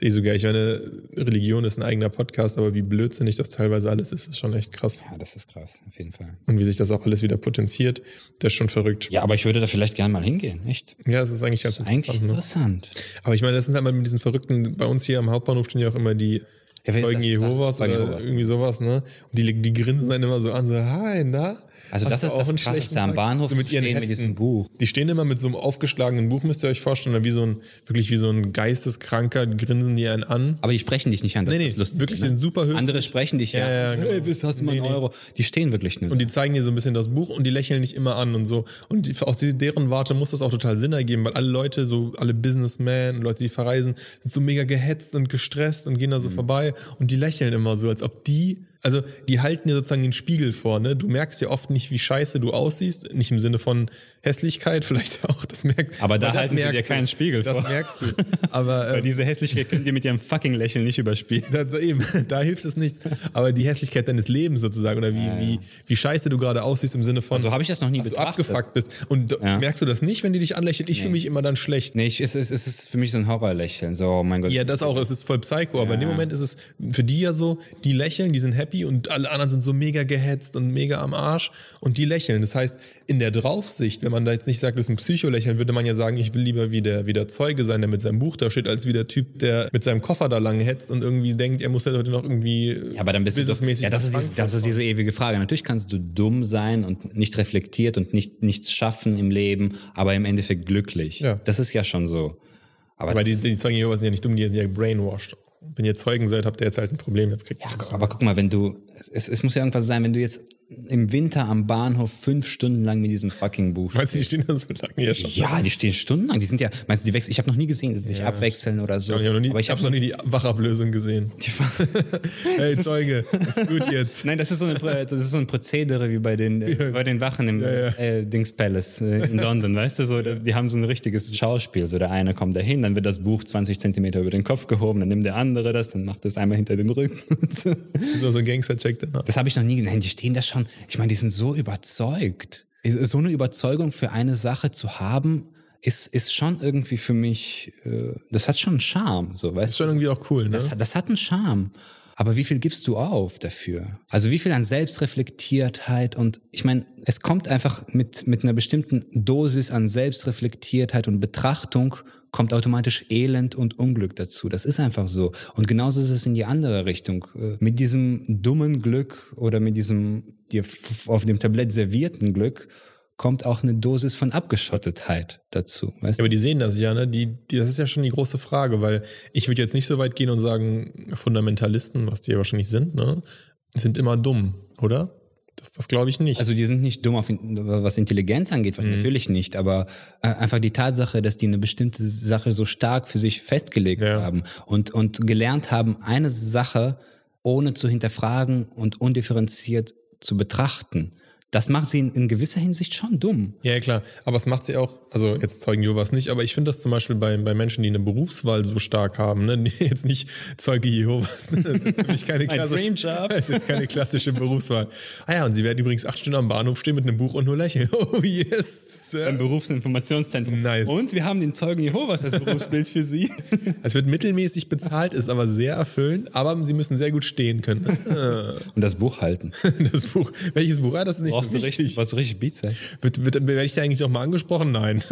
Das ist eh so geil. Ich meine, Religion ist ein eigener Podcast, aber wie blödsinnig das teilweise alles ist, ist schon echt krass. Ja, das ist krass, auf jeden Fall. Und wie sich das auch alles wieder potenziert, das ist schon verrückt. Ja, aber ich würde da vielleicht gerne mal hingehen, echt? Ja, es ist eigentlich ganz Eigentlich interessant. Ne? interessant. Aber ich meine, das sind halt mal mit diesen Verrückten, bei uns hier am Hauptbahnhof stehen ja auch immer die Ja, Zeugen? Jehovas oder irgendwie sowas, ne? Und die, die grinsen dann immer so an, so, hi, na? Also das ist das Krasseste am? Bahnhof so mit ihren stehen mit diesem Buch. Die stehen immer mit so einem aufgeschlagenen Buch, müsst ihr euch vorstellen, oder wie so ein, wirklich wie so ein geisteskranker, grinsen die einen an. Aber die sprechen dich nicht an, das Nee, nee, ist lustig. wirklich, ne? die sind super höflich. Andere sprechen dich ja, Ja, ja, an. genau. Hey, was hast du mal Nee, einen nee. Euro? Die stehen wirklich nur. Und die zeigen dir so ein bisschen das Buch und die lächeln nicht immer an und so. Und die, aus deren Warte muss das auch total Sinn ergeben, weil alle Leute, so alle Businessmen, Leute, die verreisen, sind so mega gehetzt und gestresst und gehen da Mhm. so vorbei und die lächeln immer so, als ob die, also die halten dir sozusagen den Spiegel vor, ne? Du merkst ja oft nicht, wie scheiße du aussiehst, nicht im Sinne von Hässlichkeit, vielleicht auch, das merkst Aber da das halten sie dir du. keinen Spiegel Das vor. merkst du. Aber Weil ähm, diese Hässlichkeit könnt ihr mit ihrem fucking Lächeln nicht überspielen. da, da eben, da hilft es nichts. Aber die Hässlichkeit deines Lebens sozusagen oder wie, wie, wie scheiße du gerade aussiehst im Sinne von, So habe ich das noch nie dass du betrachtet. abgefuckt bist. Und Ja. merkst du das nicht, wenn die dich anlächeln? Ich fühle mich immer dann schlecht. Nee, ich, es, es, es ist für mich so ein Horrorlächeln. So, oh mein Gott. Ja, das auch, es ist voll Psycho, aber in dem Moment ist es für die ja so, die lächeln, die sind happy und alle anderen sind so mega gehetzt und mega am Arsch und die lächeln. Das heißt, in der Draufsicht, wenn man da jetzt nicht sagt, das ist ein Psycholächeln, würde man ja sagen, ich will lieber wie der, wie der Zeuge sein, der mit seinem Buch da steht, als wie der Typ, der mit seinem Koffer da lang hetzt und irgendwie denkt, er muss ja heute noch irgendwie Ja, aber dann bist du doch, ja, das ist, dieses, das ist diese ewige Frage. Natürlich kannst du dumm sein und nicht reflektiert und nicht, nichts schaffen im Leben, aber im Endeffekt glücklich. Ja. Das ist ja schon so. Aber, Aber die, die Zeugen Jehovas sind ja nicht dumm, die sind ja brainwashed. Wenn ihr Zeugen seid, habt ihr jetzt halt ein Problem. Jetzt kriegt ihr das. Aber guck mal, wenn du, es, es muss ja irgendwas sein, wenn du jetzt im Winter am Bahnhof fünf Stunden lang mit diesem fucking Buch Meinst du, die stehen dann so lange hier schon? Ja, die stehen stundenlang. Die sind ja, meinst du, die wechseln? Ich habe noch nie gesehen, dass sie sich abwechseln oder so. Ich habe noch nie, aber ich ich hab habe noch nie die Wachablösung gesehen. die, Hey Zeuge, ist gut jetzt. Nein, das ist so, eine, das ist so ein Prozedere wie bei den, äh, bei den Wachen im ja. Äh, Dings Palace äh, in London, weißt du, so, die haben so ein richtiges Schauspiel. So der eine kommt dahin, dann wird das Buch 20 Zentimeter über den Kopf gehoben, dann nimmt der andere das, dann macht das einmal hinter den Rücken. so ein Gangster-Check danach. Das habe ich noch nie gesehen. Nein, die stehen da schon. Ich meine, die sind so überzeugt. So eine Überzeugung für eine Sache zu haben, ist, ist schon irgendwie für mich, äh, das hat schon einen Charme, so, weißt Ist schon irgendwie auch cool, ne? das, hat- das hat einen Charme. Aber wie viel gibst du auf dafür? Also wie viel an Selbstreflektiertheit und ich meine, es kommt einfach mit, mit einer bestimmten Dosis an Selbstreflektiertheit und Betrachtung kommt automatisch Elend und Unglück dazu. Das ist einfach so. Und genauso ist es in die andere Richtung. Äh, Mit diesem dummen Glück oder mit diesem dir auf dem Tablett servierten Glück kommt auch eine Dosis von Abgeschottetheit dazu. Weißt Ja, aber die sehen das ja, ne? Die, die, das ist ja schon die große Frage, weil ich würde jetzt nicht so weit gehen und sagen, Fundamentalisten, was die ja wahrscheinlich sind, ne, sind immer dumm, oder? Das, das glaube ich nicht. Also die sind nicht dumm, auf, was Intelligenz angeht, Mhm. natürlich nicht, aber äh, einfach die Tatsache, dass die eine bestimmte Sache so stark für sich festgelegt Ja. haben und, und gelernt haben, eine Sache ohne zu hinterfragen und undifferenziert zu betrachten. Das macht sie in, in gewisser Hinsicht schon dumm. Ja, klar. Aber es macht sie auch, also jetzt Zeugen Jehovas nicht, aber ich finde das zum Beispiel bei, bei Menschen, die eine Berufswahl so stark haben, ne? Jetzt nicht Zeuge Jehovas. ne? Das ist für mich keine klassische. Das ist jetzt keine klassische Berufswahl. Ah ja, und sie werden übrigens acht Stunden am Bahnhof stehen mit einem Buch und nur lächeln. Oh yes, Sir. Beim Berufsinformationszentrum. Nice. Und wir haben den Zeugen Jehovas als Berufsbild für Sie. Es wird mittelmäßig bezahlt, ist aber sehr erfüllend, aber sie müssen sehr gut stehen können. Und das Buch halten. Das Buch. Welches Buch? Ah, das ist nicht Brauchst du richtig, was richtig Beats sein. Wird, wird, werde ich da eigentlich auch mal angesprochen? Nein.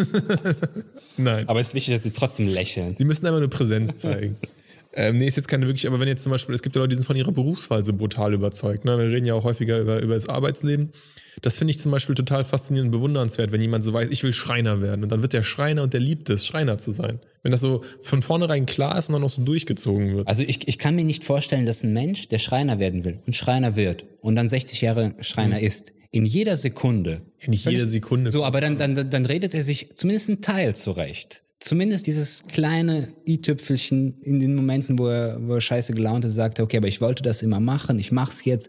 Nein. Aber es ist wichtig, dass sie trotzdem lächeln. Sie müssen einfach nur Präsenz zeigen. ähm, nee, ist jetzt keine wirklich, aber wenn jetzt zum Beispiel, es gibt ja Leute, die sind von ihrer Berufswahl so brutal überzeugt. Ne? Wir reden ja auch häufiger über, über das Arbeitsleben. Das finde ich zum Beispiel total faszinierend und bewundernswert, wenn jemand so weiß, ich will Schreiner werden. Und dann wird der Schreiner und der liebt es, Schreiner zu sein. Wenn das so von vornherein klar ist und dann noch so durchgezogen wird. Also ich, ich kann mir nicht vorstellen, dass ein Mensch, der Schreiner werden will und Schreiner wird und dann 60 Jahre Schreiner ist, in jeder Sekunde. Ja, nicht jede Sekunde. So, aber dann, dann, dann redet er sich zumindest einen Teil zurecht. Zumindest dieses kleine i-Tüpfelchen in den Momenten, wo er, wo er scheiße gelaunt ist, sagt, er, okay, aber ich wollte das immer machen, ich mach's jetzt.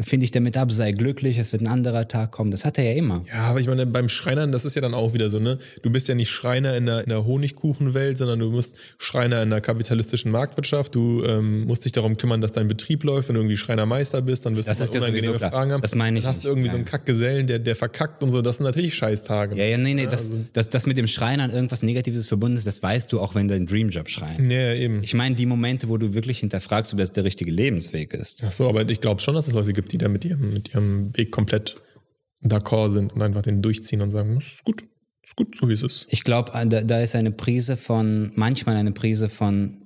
Finde ich damit ab, sei glücklich, es wird ein anderer Tag kommen. Das hat er ja immer. Ja, aber ich meine, beim Schreinern, das ist ja dann auch wieder so, ne? Du bist ja nicht Schreiner in der, in der Honigkuchenwelt, sondern du musst Schreiner in der kapitalistischen Marktwirtschaft. Du ähm, musst dich darum kümmern, dass dein Betrieb läuft. Wenn du irgendwie Schreinermeister bist, dann wirst Das du ist ja unangenehme klar. Fragen haben. Das meine ich Dann hast du irgendwie so einen. Kackgesellen, der, der verkackt und so. Das sind natürlich Scheißtage. Ja, ja, nee, nee, das, also- das, das mit dem Schreinern irgendwas Negatives verbunden ist, das weißt du auch, wenn dein Dreamjob schreien. Ja, ja, eben. Ich meine, die Momente, wo du wirklich hinterfragst, ob das der richtige Lebensweg ist. Ach so, aber ich glaube schon, dass es Leute gibt, die da mit ihrem, mit ihrem Weg komplett d'accord sind und einfach den durchziehen und sagen, das ist gut, ist gut, so wie es ist. Ich glaube, da, da ist eine Prise von, manchmal eine Prise von,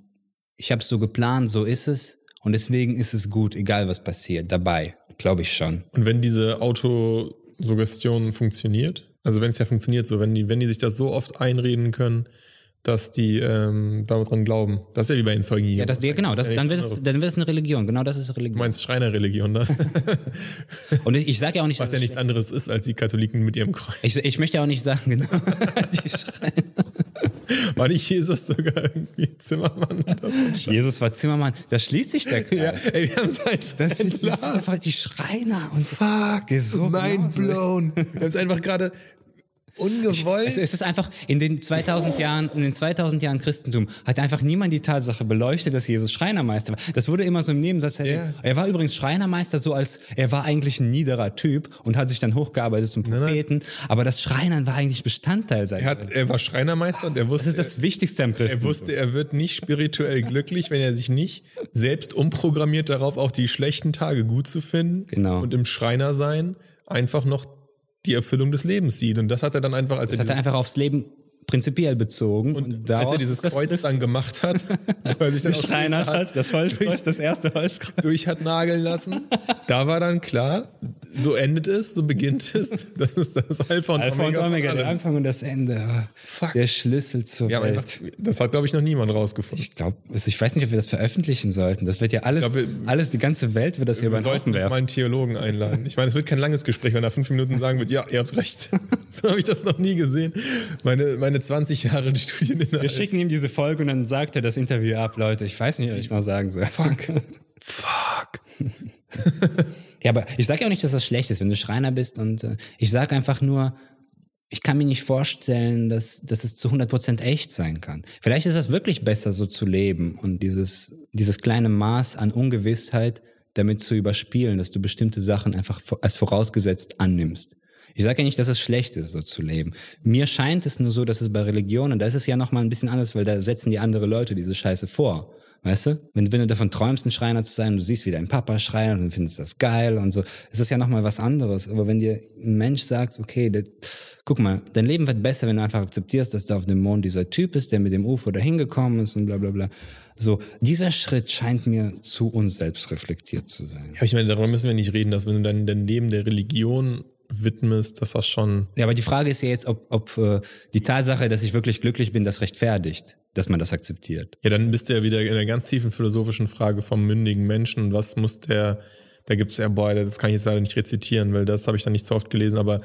ich habe es so geplant, so ist es und deswegen ist es gut, egal was passiert, dabei, glaube ich schon. Und wenn diese Autosuggestion funktioniert, also wenn es ja funktioniert, so wenn die, wenn die sich das so oft einreden können, dass die ähm, daran glauben, das ist ja wie bei den Zeugen Ja, das, ja genau, das, ja dann, wird es, dann wird es eine Religion, genau das ist Du Religion. meinst Schreinerreligion, ne? Und ich, ich sage ja auch nicht, Was dass ja nichts anderes ist als die Katholiken mit ihrem Kreuz. Ich, ich möchte auch nicht sagen, genau. Die schreien. War nicht Jesus sogar irgendwie Zimmermann? Jesus war Zimmermann, da schließt sich der ja, Kreis. ey, wir haben es einfach Das sind einfach die Schreiner und Fuck, ist so mind blown. Wir haben es einfach gerade ungewollt. Es, es ist einfach in den 2000 Jahren, in den 2000 Jahren Christentum hat einfach niemand die Tatsache beleuchtet, dass Jesus Schreinermeister war. Das wurde immer so im Nebensatz. Ja. Er war übrigens Schreinermeister, so als er war eigentlich ein niederer Typ und hat sich dann hochgearbeitet zum Propheten. Aber das Schreinern war eigentlich Bestandteil seiner. er, hat, er war Schreinermeister und er das wusste, ist das Wichtigste am er Christentum. wusste, er wird nicht spirituell glücklich, wenn er sich nicht selbst umprogrammiert darauf, auch die schlechten Tage gut zu finden Genau. und im Schreiner sein einfach noch die Erfüllung des Lebens sieht. Und das hat er dann einfach, als das er hat er einfach aufs Leben prinzipiell bezogen. Und, als daraus er dieses Kreuz dann gemacht hat, wo er sich dann später hat, das Holzkreuz, das erste Holzkreuz. durch hat nageln lassen. Da war dann klar, so endet es, so beginnt es. Das ist das Alpha und Alpha und Omega. von Omega, der. Anfang und das Ende. Fuck. Der Schlüssel zur Ja, Welt. das hat, glaube ich, noch niemand rausgefunden. Ich glaube, ich weiß nicht, ob wir das veröffentlichen sollten. Das wird ja alles, Ich glaub, wir- alles, die ganze Welt wird das hier Wir bei den sollten uns mal einen Theologen einladen. Ich meine, es wird kein langes Gespräch, wenn er fünf Minuten sagen wird, ja, ihr habt recht. so habe ich das noch nie gesehen. Meine, meine 20 Jahre die Studien in Wir schicken ihm diese Folge und dann sagt er das Interview ab, Leute. Ich weiß nicht, was ich mal sagen soll. Fuck. Fuck. Ja, aber ich sage ja auch nicht, dass das schlecht ist, wenn du Schreiner bist. Und äh, ich sage einfach nur, ich kann mir nicht vorstellen, dass, dass es zu 100% echt sein kann. Vielleicht ist es wirklich besser, so zu leben und dieses, dieses kleine Maß an Ungewissheit damit zu überspielen, dass du bestimmte Sachen einfach als vorausgesetzt annimmst. Ich sage ja nicht, dass es schlecht ist, so zu leben. Mir scheint es nur so, dass es bei Religionen, da ist es ja nochmal ein bisschen anders, weil da setzen die andere Leute diese Scheiße vor. Weißt du? Wenn, wenn du davon träumst, ein Schreiner zu sein, du siehst, wie dein Papa schreit und findest das geil und so, ist das ja nochmal was anderes. Aber wenn dir ein Mensch sagt, okay, der, guck mal, dein Leben wird besser, wenn du einfach akzeptierst, dass da auf dem Mond dieser Typ ist, der mit dem UFO da hingekommen ist und bla bla bla. So, dieser Schritt scheint mir zu uns selbst reflektiert zu sein. Ja, ich meine, darüber müssen wir nicht reden, dass wenn du dein, dein Leben der Religion widmest, dass das schon. Ja, aber die Frage ist ja jetzt, ob, ob äh, die Tatsache, dass ich wirklich glücklich bin, das rechtfertigt, dass man das akzeptiert. Ja, dann bist du ja wieder in der ganz tiefen philosophischen Frage vom mündigen Menschen. Was muss der, da gibt es ja, boah, das kann ich jetzt leider nicht rezitieren, weil das habe ich dann nicht so oft gelesen, aber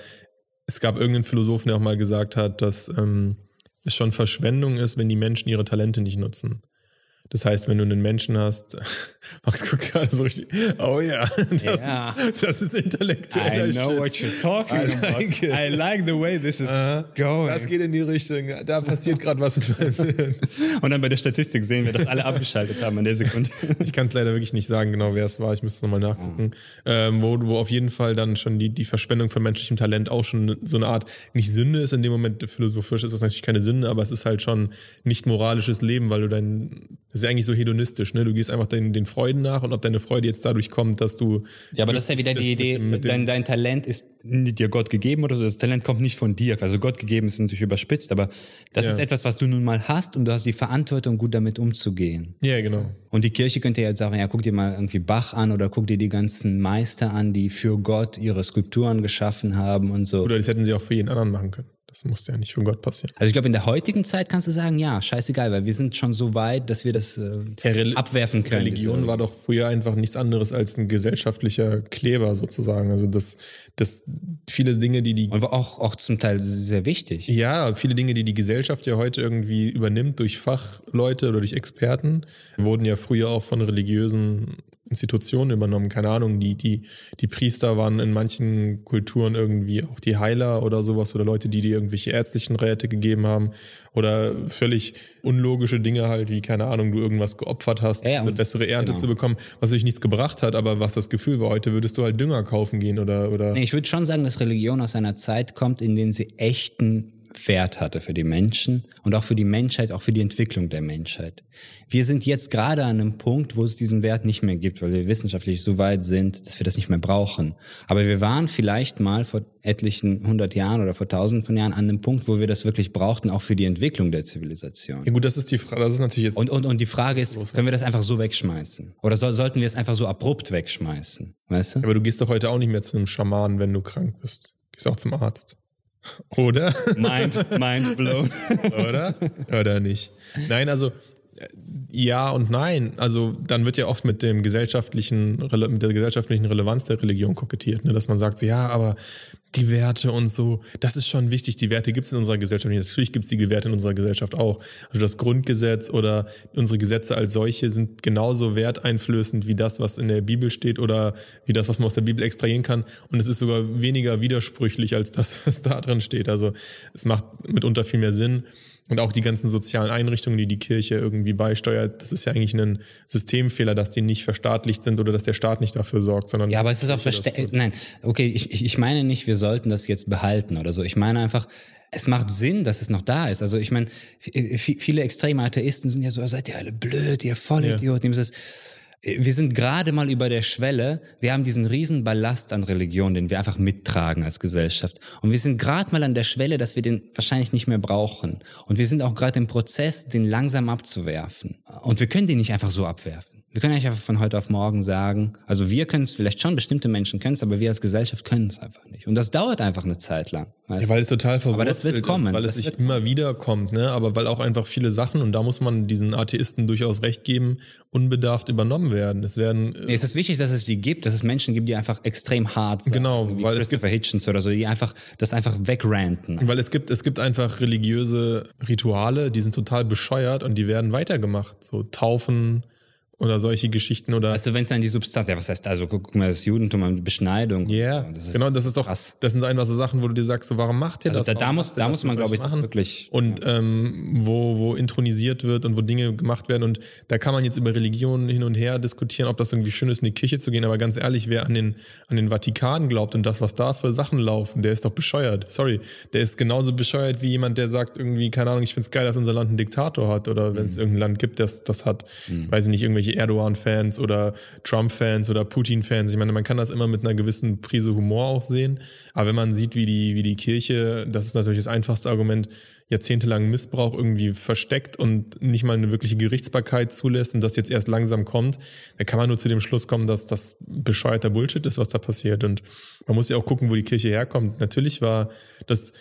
es gab irgendeinen Philosophen, der auch mal gesagt hat, dass ähm, es schon Verschwendung ist, wenn die Menschen ihre Talente nicht nutzen. Das heißt, wenn du einen Menschen hast, Max guckt gerade so richtig, oh ja, das, Ja. Ist, das ist intellektueller Shit. you're talking I like it. I like the way this is going. Das geht in die Richtung, da passiert gerade was in meinem Hirn. Und dann bei der Statistik sehen wir, dass alle abgeschaltet haben in der Sekunde. Ich kann es leider wirklich nicht sagen, genau wer es war. Ich müsste es nochmal nachgucken. Ähm, wo, wo auf jeden Fall dann schon die, die Verschwendung von menschlichem Talent auch schon so eine Art, nicht Sünde ist in dem Moment, philosophisch ist das natürlich keine Sünde, aber es ist halt schon nicht moralisches Leben, weil du dein, ist ja eigentlich so hedonistisch, ne? Du gehst einfach den, den Freuden nach und ob deine Freude jetzt dadurch kommt, dass du. Ja, aber das ist ja wieder die Idee, mit dem- mit dem- dein, dein Talent ist dir Gott gegeben oder so. Das Talent kommt nicht von dir. Also Gott gegeben ist natürlich überspitzt, aber das Ja. ist etwas, was du nun mal hast und du hast die Verantwortung, gut damit umzugehen. Ja, genau. Und die Kirche könnte ja jetzt sagen, ja, guck dir mal irgendwie Bach an oder guck dir die ganzen Meister an, die für Gott ihre Skulpturen geschaffen haben und so. Oder das hätten sie auch für jeden anderen machen können. Das musste ja nicht von Gott passieren. Also ich glaube, in der heutigen Zeit kannst du sagen, ja, scheißegal, weil wir sind schon so weit, dass wir das äh, abwerfen können. Religion war doch früher einfach nichts anderes als ein gesellschaftlicher Kleber sozusagen. Also das, das viele Dinge, die die und war auch, auch zum Teil sehr wichtig. Ja, viele Dinge, die die Gesellschaft ja heute irgendwie übernimmt durch Fachleute oder durch Experten, wurden ja früher auch von religiösen Institutionen übernommen. Keine Ahnung, die, die, die Priester waren in manchen Kulturen irgendwie auch die Heiler oder sowas oder Leute, die dir irgendwelche ärztlichen Räte gegeben haben oder völlig unlogische Dinge halt, wie, keine Ahnung, du irgendwas geopfert hast, Ja, ja, eine bessere Ernte genau. zu bekommen, was natürlich nichts gebracht hat, aber was das Gefühl war, heute würdest du halt Dünger kaufen gehen oder, oder Nee, ich würde schon sagen, dass Religion aus einer Zeit kommt, in der sie echten Wert hatte für die Menschen und auch für die Menschheit, auch für die Entwicklung der Menschheit. Wir sind jetzt gerade an einem Punkt, wo es diesen Wert nicht mehr gibt, weil wir wissenschaftlich so weit sind, dass wir das nicht mehr brauchen. Aber wir waren vielleicht mal vor etlichen hundert Jahren oder vor tausenden von Jahren an einem Punkt, wo wir das wirklich brauchten, auch für die Entwicklung der Zivilisation. ja gut, das ist die Frage, das ist natürlich jetzt Und, und, und die Frage ist, können wir das einfach so wegschmeißen? Oder soll, sollten wir es einfach so abrupt wegschmeißen? Weißt du? Aber du gehst doch heute auch nicht mehr zu einem Schamanen, wenn du krank bist. Gehst auch zum Arzt. Oder? Mind, mind blown. Oder? Oder nicht? Nein, also äh, ja und nein. Also dann wird ja oft mit dem gesellschaftlichen, mit der gesellschaftlichen Relevanz der Religion kokettiert, ne? dass man sagt so, ja, aber die Werte und so, das ist schon wichtig. Die Werte gibt es in unserer Gesellschaft nicht. Natürlich gibt es die Werte in unserer Gesellschaft auch. Also das Grundgesetz oder unsere Gesetze als solche sind genauso werteinflößend wie das, was in der Bibel steht oder wie das, was man aus der Bibel extrahieren kann. Und es ist sogar weniger widersprüchlich als das, was da drin steht. Also es macht mitunter viel mehr Sinn. Und auch die ganzen sozialen Einrichtungen, die die Kirche irgendwie beisteuert, das ist ja eigentlich ein Systemfehler, dass die nicht verstaatlicht sind oder dass der Staat nicht dafür sorgt, sondern Ja, aber es ist auch verständlich. Nein, okay, ich, ich meine nicht, wir sollten das jetzt behalten oder so. Ich meine einfach, es macht Sinn, dass es noch da ist. Also ich meine, viele extreme Atheisten sind ja so, seid ihr alle blöd, ihr Vollidioten. Ja. Wir sind gerade mal über der Schwelle. Wir haben diesen riesen Ballast an Religion, den wir einfach mittragen als Gesellschaft. Und wir sind gerade mal an der Schwelle, dass wir den wahrscheinlich nicht mehr brauchen. Und wir sind auch gerade im Prozess, den langsam abzuwerfen. Und wir können den nicht einfach so abwerfen. Wir können nicht einfach von heute auf morgen sagen, also wir können es vielleicht schon, bestimmte Menschen können es, aber wir als Gesellschaft können es einfach nicht. Und das dauert einfach eine Zeit lang. Ja, weil es total verwurzelt Aber das wird kommen, ist, weil das es sich immer wieder kommt, ne? aber weil auch einfach viele Sachen, und da muss man diesen Atheisten durchaus recht geben, unbedarft übernommen werden. Es werden äh, Nee, es ist wichtig, dass es die gibt, dass es Menschen gibt, die einfach extrem hart sind. Genau, wie weil es Christopher Hitchens oder so, die einfach das einfach wegranten. Weil es gibt, es gibt einfach religiöse Rituale, die sind total bescheuert und die werden weitergemacht. So Taufen oder solche Geschichten oder. Also wenn es dann die Substanz, ja was heißt, also guck, mal, das Judentum und Beschneidung. Ja, und so, das genau, das ist doch, krass. das sind einfach so Sachen, wo du dir sagst, so, warum macht ihr Also das? da- da muss- da das? muss man, glaube ich, das machen? wirklich- Und ähm, wo, wo intronisiert wird und wo Dinge gemacht werden und da kann man jetzt über Religionen hin und her diskutieren, ob das irgendwie schön ist, in die Kirche zu gehen, aber ganz ehrlich, wer an den, an den Vatikan glaubt und das, was da für Sachen laufen, der ist doch bescheuert. Sorry, der ist genauso bescheuert wie jemand, der sagt irgendwie, keine Ahnung, ich finde es geil, dass unser Land einen Diktator hat oder wenn es irgendein Land gibt, das das hat, weiß ich nicht, irgendwelche Erdogan-Fans oder Trump-Fans oder Putin-Fans. Ich meine, man kann das immer mit einer gewissen Prise Humor auch sehen. Aber wenn man sieht, wie die, wie die Kirche, das ist natürlich das einfachste Argument, jahrzehntelang Missbrauch irgendwie versteckt und nicht mal eine wirkliche Gerichtsbarkeit zulässt und das jetzt erst langsam kommt, dann kann man nur zu dem Schluss kommen, dass das bescheuerter Bullshit ist, was da passiert. Und man muss ja auch gucken, wo die Kirche herkommt. Natürlich war das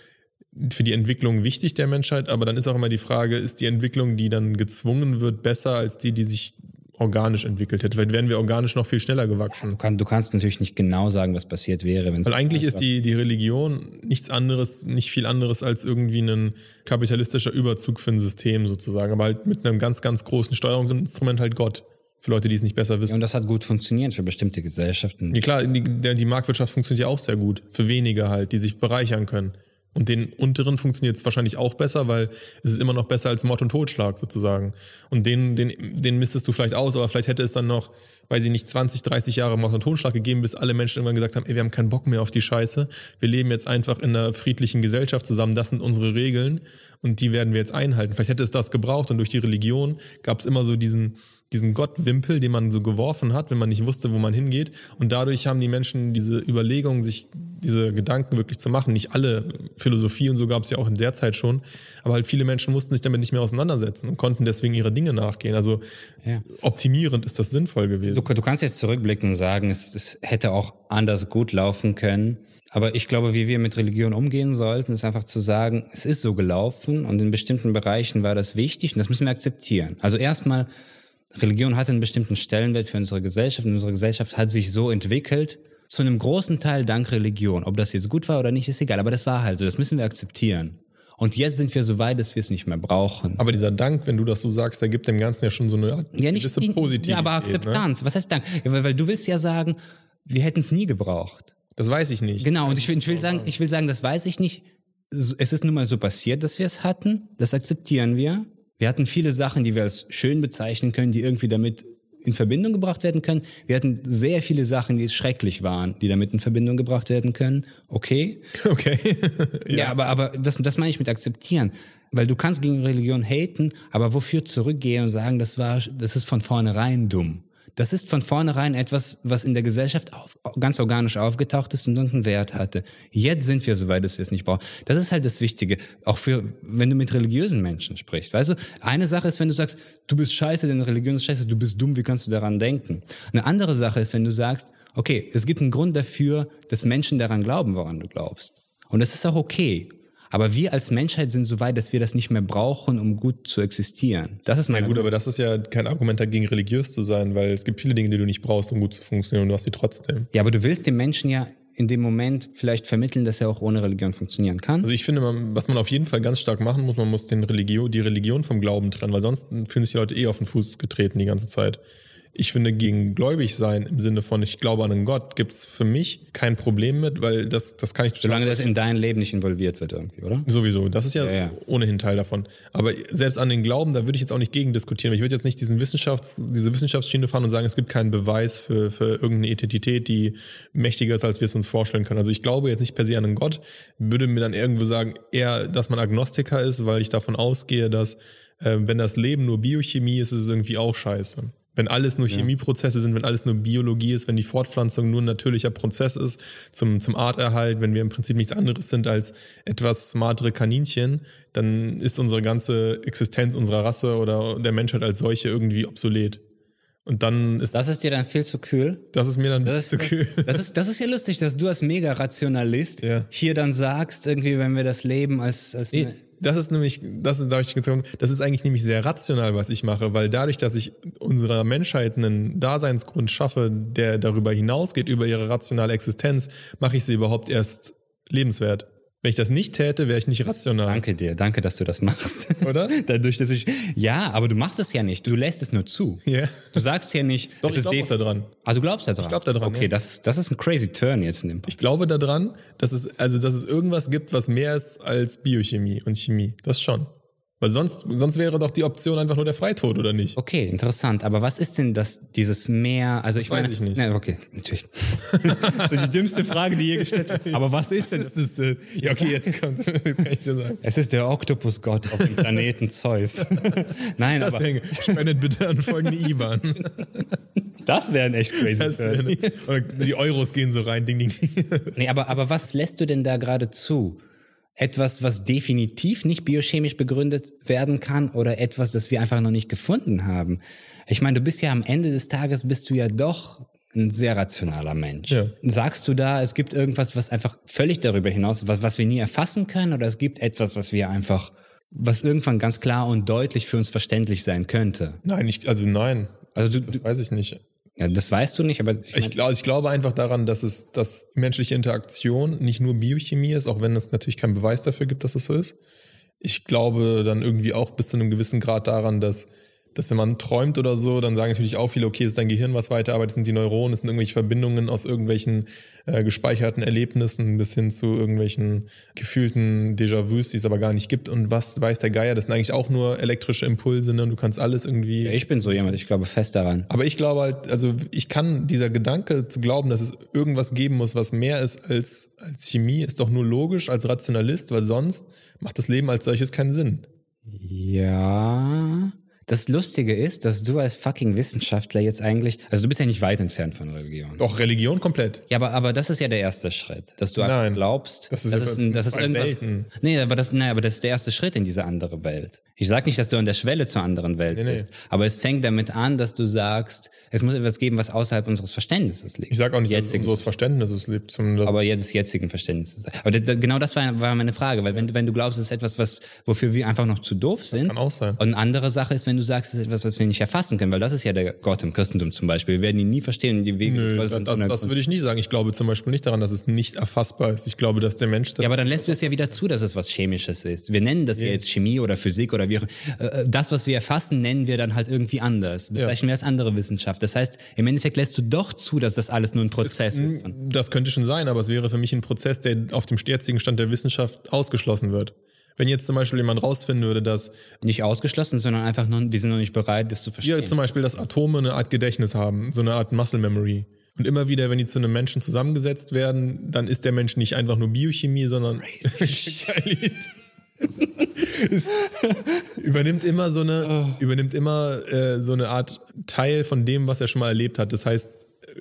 für die Entwicklung wichtig der Menschheit, aber dann ist auch immer die Frage, ist die Entwicklung, die dann gezwungen wird, besser als die, die sich organisch entwickelt hätte? Vielleicht wären wir organisch noch viel schneller gewachsen. Du, kann, du kannst natürlich nicht genau sagen, was passiert wäre, wenn es Weil eigentlich ist die, die Religion nichts anderes, nicht viel anderes als irgendwie ein kapitalistischer Überzug für ein System sozusagen, aber halt mit einem ganz, ganz großen Steuerungsinstrument halt Gott. Für Leute, die es nicht besser wissen. und das hat gut funktioniert für bestimmte Gesellschaften. Ja klar, die, die Marktwirtschaft funktioniert ja auch sehr gut. Für wenige halt, die sich bereichern können. Und den unteren funktioniert es wahrscheinlich auch besser, weil es ist immer noch besser als Mord und Totschlag sozusagen. Und den, den, den mistest du vielleicht aus, aber vielleicht hätte es dann noch, weiß ich nicht, 20, 30 Jahre Mord und Totschlag gegeben, bis alle Menschen irgendwann gesagt haben, ey, wir haben keinen Bock mehr auf die Scheiße. Wir leben jetzt einfach in einer friedlichen Gesellschaft zusammen. Das sind unsere Regeln und die werden wir jetzt einhalten. Vielleicht hätte es das gebraucht und durch die Religion gab es immer so diesen, diesen Gottwimpel, den man so geworfen hat, wenn man nicht wusste, wo man hingeht. Und dadurch haben die Menschen diese Überlegung, sich diese Gedanken wirklich zu machen. Nicht alle Philosophie und so gab es ja auch in der Zeit schon, aber halt viele Menschen mussten sich damit nicht mehr auseinandersetzen und konnten deswegen ihre Dinge nachgehen. Also Ja. optimierend ist das sinnvoll gewesen. Du, du kannst jetzt zurückblicken und sagen, es, es hätte auch anders gut laufen können. Aber ich glaube, wie wir mit Religion umgehen sollten, ist einfach zu sagen, es ist so gelaufen und in bestimmten Bereichen war das wichtig und das müssen wir akzeptieren. Also erstmal, Religion hatte einen bestimmten Stellenwert für unsere Gesellschaft und unsere Gesellschaft hat sich so entwickelt, zu einem großen Teil dank Religion. Ob das jetzt gut war oder nicht, ist egal, aber das war halt so, das müssen wir akzeptieren. Und jetzt sind wir so weit, dass wir es nicht mehr brauchen. Aber dieser Dank, wenn du das so sagst, der gibt dem Ganzen ja schon so eine ja, nicht gewisse Positivität. Ja, aber Ne? Akzeptanz. Was heißt Dank? Ja, weil, weil du willst ja sagen, wir hätten es nie gebraucht. Das weiß ich nicht. Genau, und ich ich will sagen, ich will sagen, das weiß ich nicht. Es ist nun mal so passiert, dass wir es hatten. Das akzeptieren wir. Wir hatten viele Sachen, die wir als schön bezeichnen können, die irgendwie damit in Verbindung gebracht werden können. Wir hatten sehr viele Sachen, die schrecklich waren, die damit in Verbindung gebracht werden können. Okay. Okay. Ja, aber, aber das, das meine ich mit akzeptieren. Weil du kannst gegen Religion haten, aber wofür zurückgehen und sagen, das war, das ist von vornherein dumm. Das ist von vornherein etwas, was in der Gesellschaft auf, ganz organisch aufgetaucht ist und irgendeinen Wert hatte. Jetzt sind wir so weit, dass wir es nicht brauchen. Das ist halt das Wichtige. Auch für, wenn du mit religiösen Menschen sprichst. Weißt du, eine Sache ist, wenn du sagst, du bist scheiße, deine Religion ist scheiße, du bist dumm, wie kannst du daran denken? Eine andere Sache ist, wenn du sagst, okay, es gibt einen Grund dafür, dass Menschen daran glauben, woran du glaubst. Und das ist auch okay. Aber wir als Menschheit sind so weit, dass wir das nicht mehr brauchen, um gut zu existieren. Das ist Ja meine gut, aber das ist ja kein Argument dagegen, religiös zu sein, weil es gibt viele Dinge, die du nicht brauchst, um gut zu funktionieren und du hast sie trotzdem. Ja, aber du willst dem Menschen ja in dem Moment vielleicht vermitteln, dass er auch ohne Religion funktionieren kann. Also ich finde, man, was man auf jeden Fall ganz stark machen muss, man muss den Religion, die Religion vom Glauben trennen, weil sonst fühlen sich die Leute eh auf den Fuß getreten die ganze Zeit. Ich finde, gegen gläubig sein im Sinne von ich glaube an einen Gott gibt es für mich kein Problem mit, weil das, das kann ich total Solange das in dein Leben nicht involviert wird irgendwie, oder? Sowieso, das ist ja, Ja, ja. ohnehin Teil davon. Aber selbst an den Glauben, da würde ich jetzt auch nicht gegen diskutieren. Ich würde jetzt nicht diesen Wissenschafts-, diese Wissenschaftsschiene fahren und sagen, es gibt keinen Beweis für, für irgendeine Identität, die mächtiger ist, als wir es uns vorstellen können. Also ich glaube jetzt nicht per se an einen Gott, würde mir dann irgendwo sagen, eher, dass man Agnostiker ist, weil ich davon ausgehe, dass äh, wenn das Leben nur Biochemie ist, ist es irgendwie auch scheiße. Wenn alles nur Chemieprozesse sind, wenn alles nur Biologie ist, wenn die Fortpflanzung nur ein natürlicher Prozess ist zum, zum Arterhalt, wenn wir im Prinzip nichts anderes sind als etwas smartere Kaninchen, dann ist unsere ganze Existenz unserer Rasse oder der Menschheit als solche irgendwie obsolet. Und dann ist das, ist dir dann viel zu kühl. das ist mir dann ein Das bisschen ist, zu kühl. das, ist, das ist ja lustig, dass du als Mega-Rationalist Ja. hier dann sagst, irgendwie, wenn wir das Leben als, als Nee, das ist nämlich, das ist, da ich gezogen, das ist eigentlich nämlich sehr rational, was ich mache, weil dadurch, dass ich unserer Menschheit einen Daseinsgrund schaffe, der darüber hinausgeht, über ihre rationale Existenz, mache ich sie überhaupt erst lebenswert. Wenn ich das nicht täte, wäre ich nicht rational. Danke dir, danke, dass du das machst. Oder? Dadurch, dass ich. Ja, aber du machst es ja nicht. Du lässt es nur zu. Ja. Du sagst ja nicht. Doch, ich ist glaube auch daran. Ah, du glaubst da dran? Ich glaub da dran, Okay, ja. das, ist, das ist ein crazy Turn jetzt in dem Ich glaube daran, dass es, also, dass es irgendwas gibt, was mehr ist als Biochemie und Chemie. Das schon. Weil sonst, sonst wäre doch die Option einfach nur der Freitod, oder nicht? Okay, interessant. Aber was ist denn das, dieses Meer? Also ich weiß meine, ich nicht. Na, okay, natürlich. so die dümmste Frage, die je gestellt wird. Aber was ist denn Das ist, äh, ja, okay, jetzt kommt, jetzt kann ich dir sagen. Es ist der Oktopusgott auf dem Planeten Zeus. Nein, aber Deswegen, spendet bitte an folgende IBAN. das wäre ein echt crazy Das eine, oder die Euros gehen so rein, ding, ding, ding. Nee, aber, aber was lässt du denn da gerade zu? Etwas, was definitiv nicht biochemisch begründet werden kann oder etwas, das wir einfach noch nicht gefunden haben? Ich meine, du bist ja am Ende des Tages, bist du ja doch ein sehr rationaler Mensch. Ja. Sagst du da, es gibt irgendwas, was einfach völlig darüber hinaus was, was wir nie erfassen können oder es gibt etwas, was wir einfach, was irgendwann ganz klar und deutlich für uns verständlich sein könnte? Nein, ich, also nein. Also du, Das weiß ich nicht. Ja, das weißt du nicht, aber ich Ich, glaube, ich glaube einfach daran, dass es, dass menschliche Interaktion nicht nur Biochemie ist, auch wenn es natürlich keinen Beweis dafür gibt, dass es so ist. Ich glaube dann irgendwie auch bis zu einem gewissen Grad daran, dass, dass wenn man träumt oder so, dann sagen natürlich auch viele, okay, ist dein Gehirn, was weiterarbeitet, sind die Neuronen, es sind irgendwelche Verbindungen aus irgendwelchen äh, gespeicherten Erlebnissen bis hin zu irgendwelchen gefühlten Déjà-vus, die es aber gar nicht gibt. Und was weiß der Geier? Das sind eigentlich auch nur elektrische Impulse, ne? Du kannst alles irgendwie. ich bin so jemand, ich glaube fest daran. Aber ich glaube halt, also ich kann dieser Gedanke zu glauben, dass es irgendwas geben muss, was mehr ist als, als Chemie, ist doch nur logisch als Rationalist, weil sonst macht das Leben als solches keinen Sinn. Ja. Das Lustige ist, dass du als fucking Wissenschaftler jetzt eigentlich, also du bist ja nicht weit entfernt von Religion. Doch, Religion komplett. Ja, aber, aber das ist ja der erste Schritt, dass du einfach Nein. glaubst, Das ist dass ja es, ein- dass es zwei irgendwas. Welten. Nee, aber das, nee, aber das ist der erste Schritt in diese andere Welt. Ich sage nicht, dass du an der Schwelle zur anderen Welt Nee, nee. bist, aber es fängt damit an, dass du sagst, es muss etwas geben, was außerhalb unseres Verständnisses liegt. Ich sage auch nicht, dass Jetzigen unseres Verständnisses lebt. Zum, das aber jetzt des jetzigen Verständnisses. Aber das, das, genau das war, war meine Frage, weil wenn, du- wenn du glaubst, es ist etwas, was, wofür wir einfach noch zu doof sind. kann auch sein. Und eine andere Sache ist, wenn du du sagst, es ist etwas, was wir nicht erfassen können, weil das ist ja der Gott im Christentum zum Beispiel. Wir werden ihn nie verstehen die Wege des Nö, Gottes das, das, das würde ich nicht sagen. Ich glaube zum Beispiel nicht daran, dass es nicht erfassbar ist. Ich glaube, dass der Mensch das Ja, aber dann lässt du es ja wieder zu, dass es was Chemisches ist. Wir nennen das ja jetzt Chemie oder Physik oder wie auch äh, Das, was wir erfassen, nennen wir dann halt irgendwie anders. Bezeichnen wir als andere Wissenschaft. Das heißt, im Endeffekt lässt du doch zu, dass das alles nur ein Prozess ist. Das könnte schon sein, aber es wäre für mich ein Prozess, der auf dem jetzigen Stand der Wissenschaft ausgeschlossen wird. Wenn jetzt zum Beispiel jemand rausfinden würde, dass Nicht ausgeschlossen, sondern einfach nur, wir sind noch nicht bereit, das zu verstehen. ja, zum Beispiel, dass Atome eine Art Gedächtnis haben, so eine Art Muscle Memory. Und immer wieder, wenn die zu einem Menschen zusammengesetzt werden, dann ist der Mensch nicht einfach nur Biochemie, sondern übernimmt immer so eine, übernimmt immer äh, so eine Art Teil von dem, was er schon mal erlebt hat. Das heißt,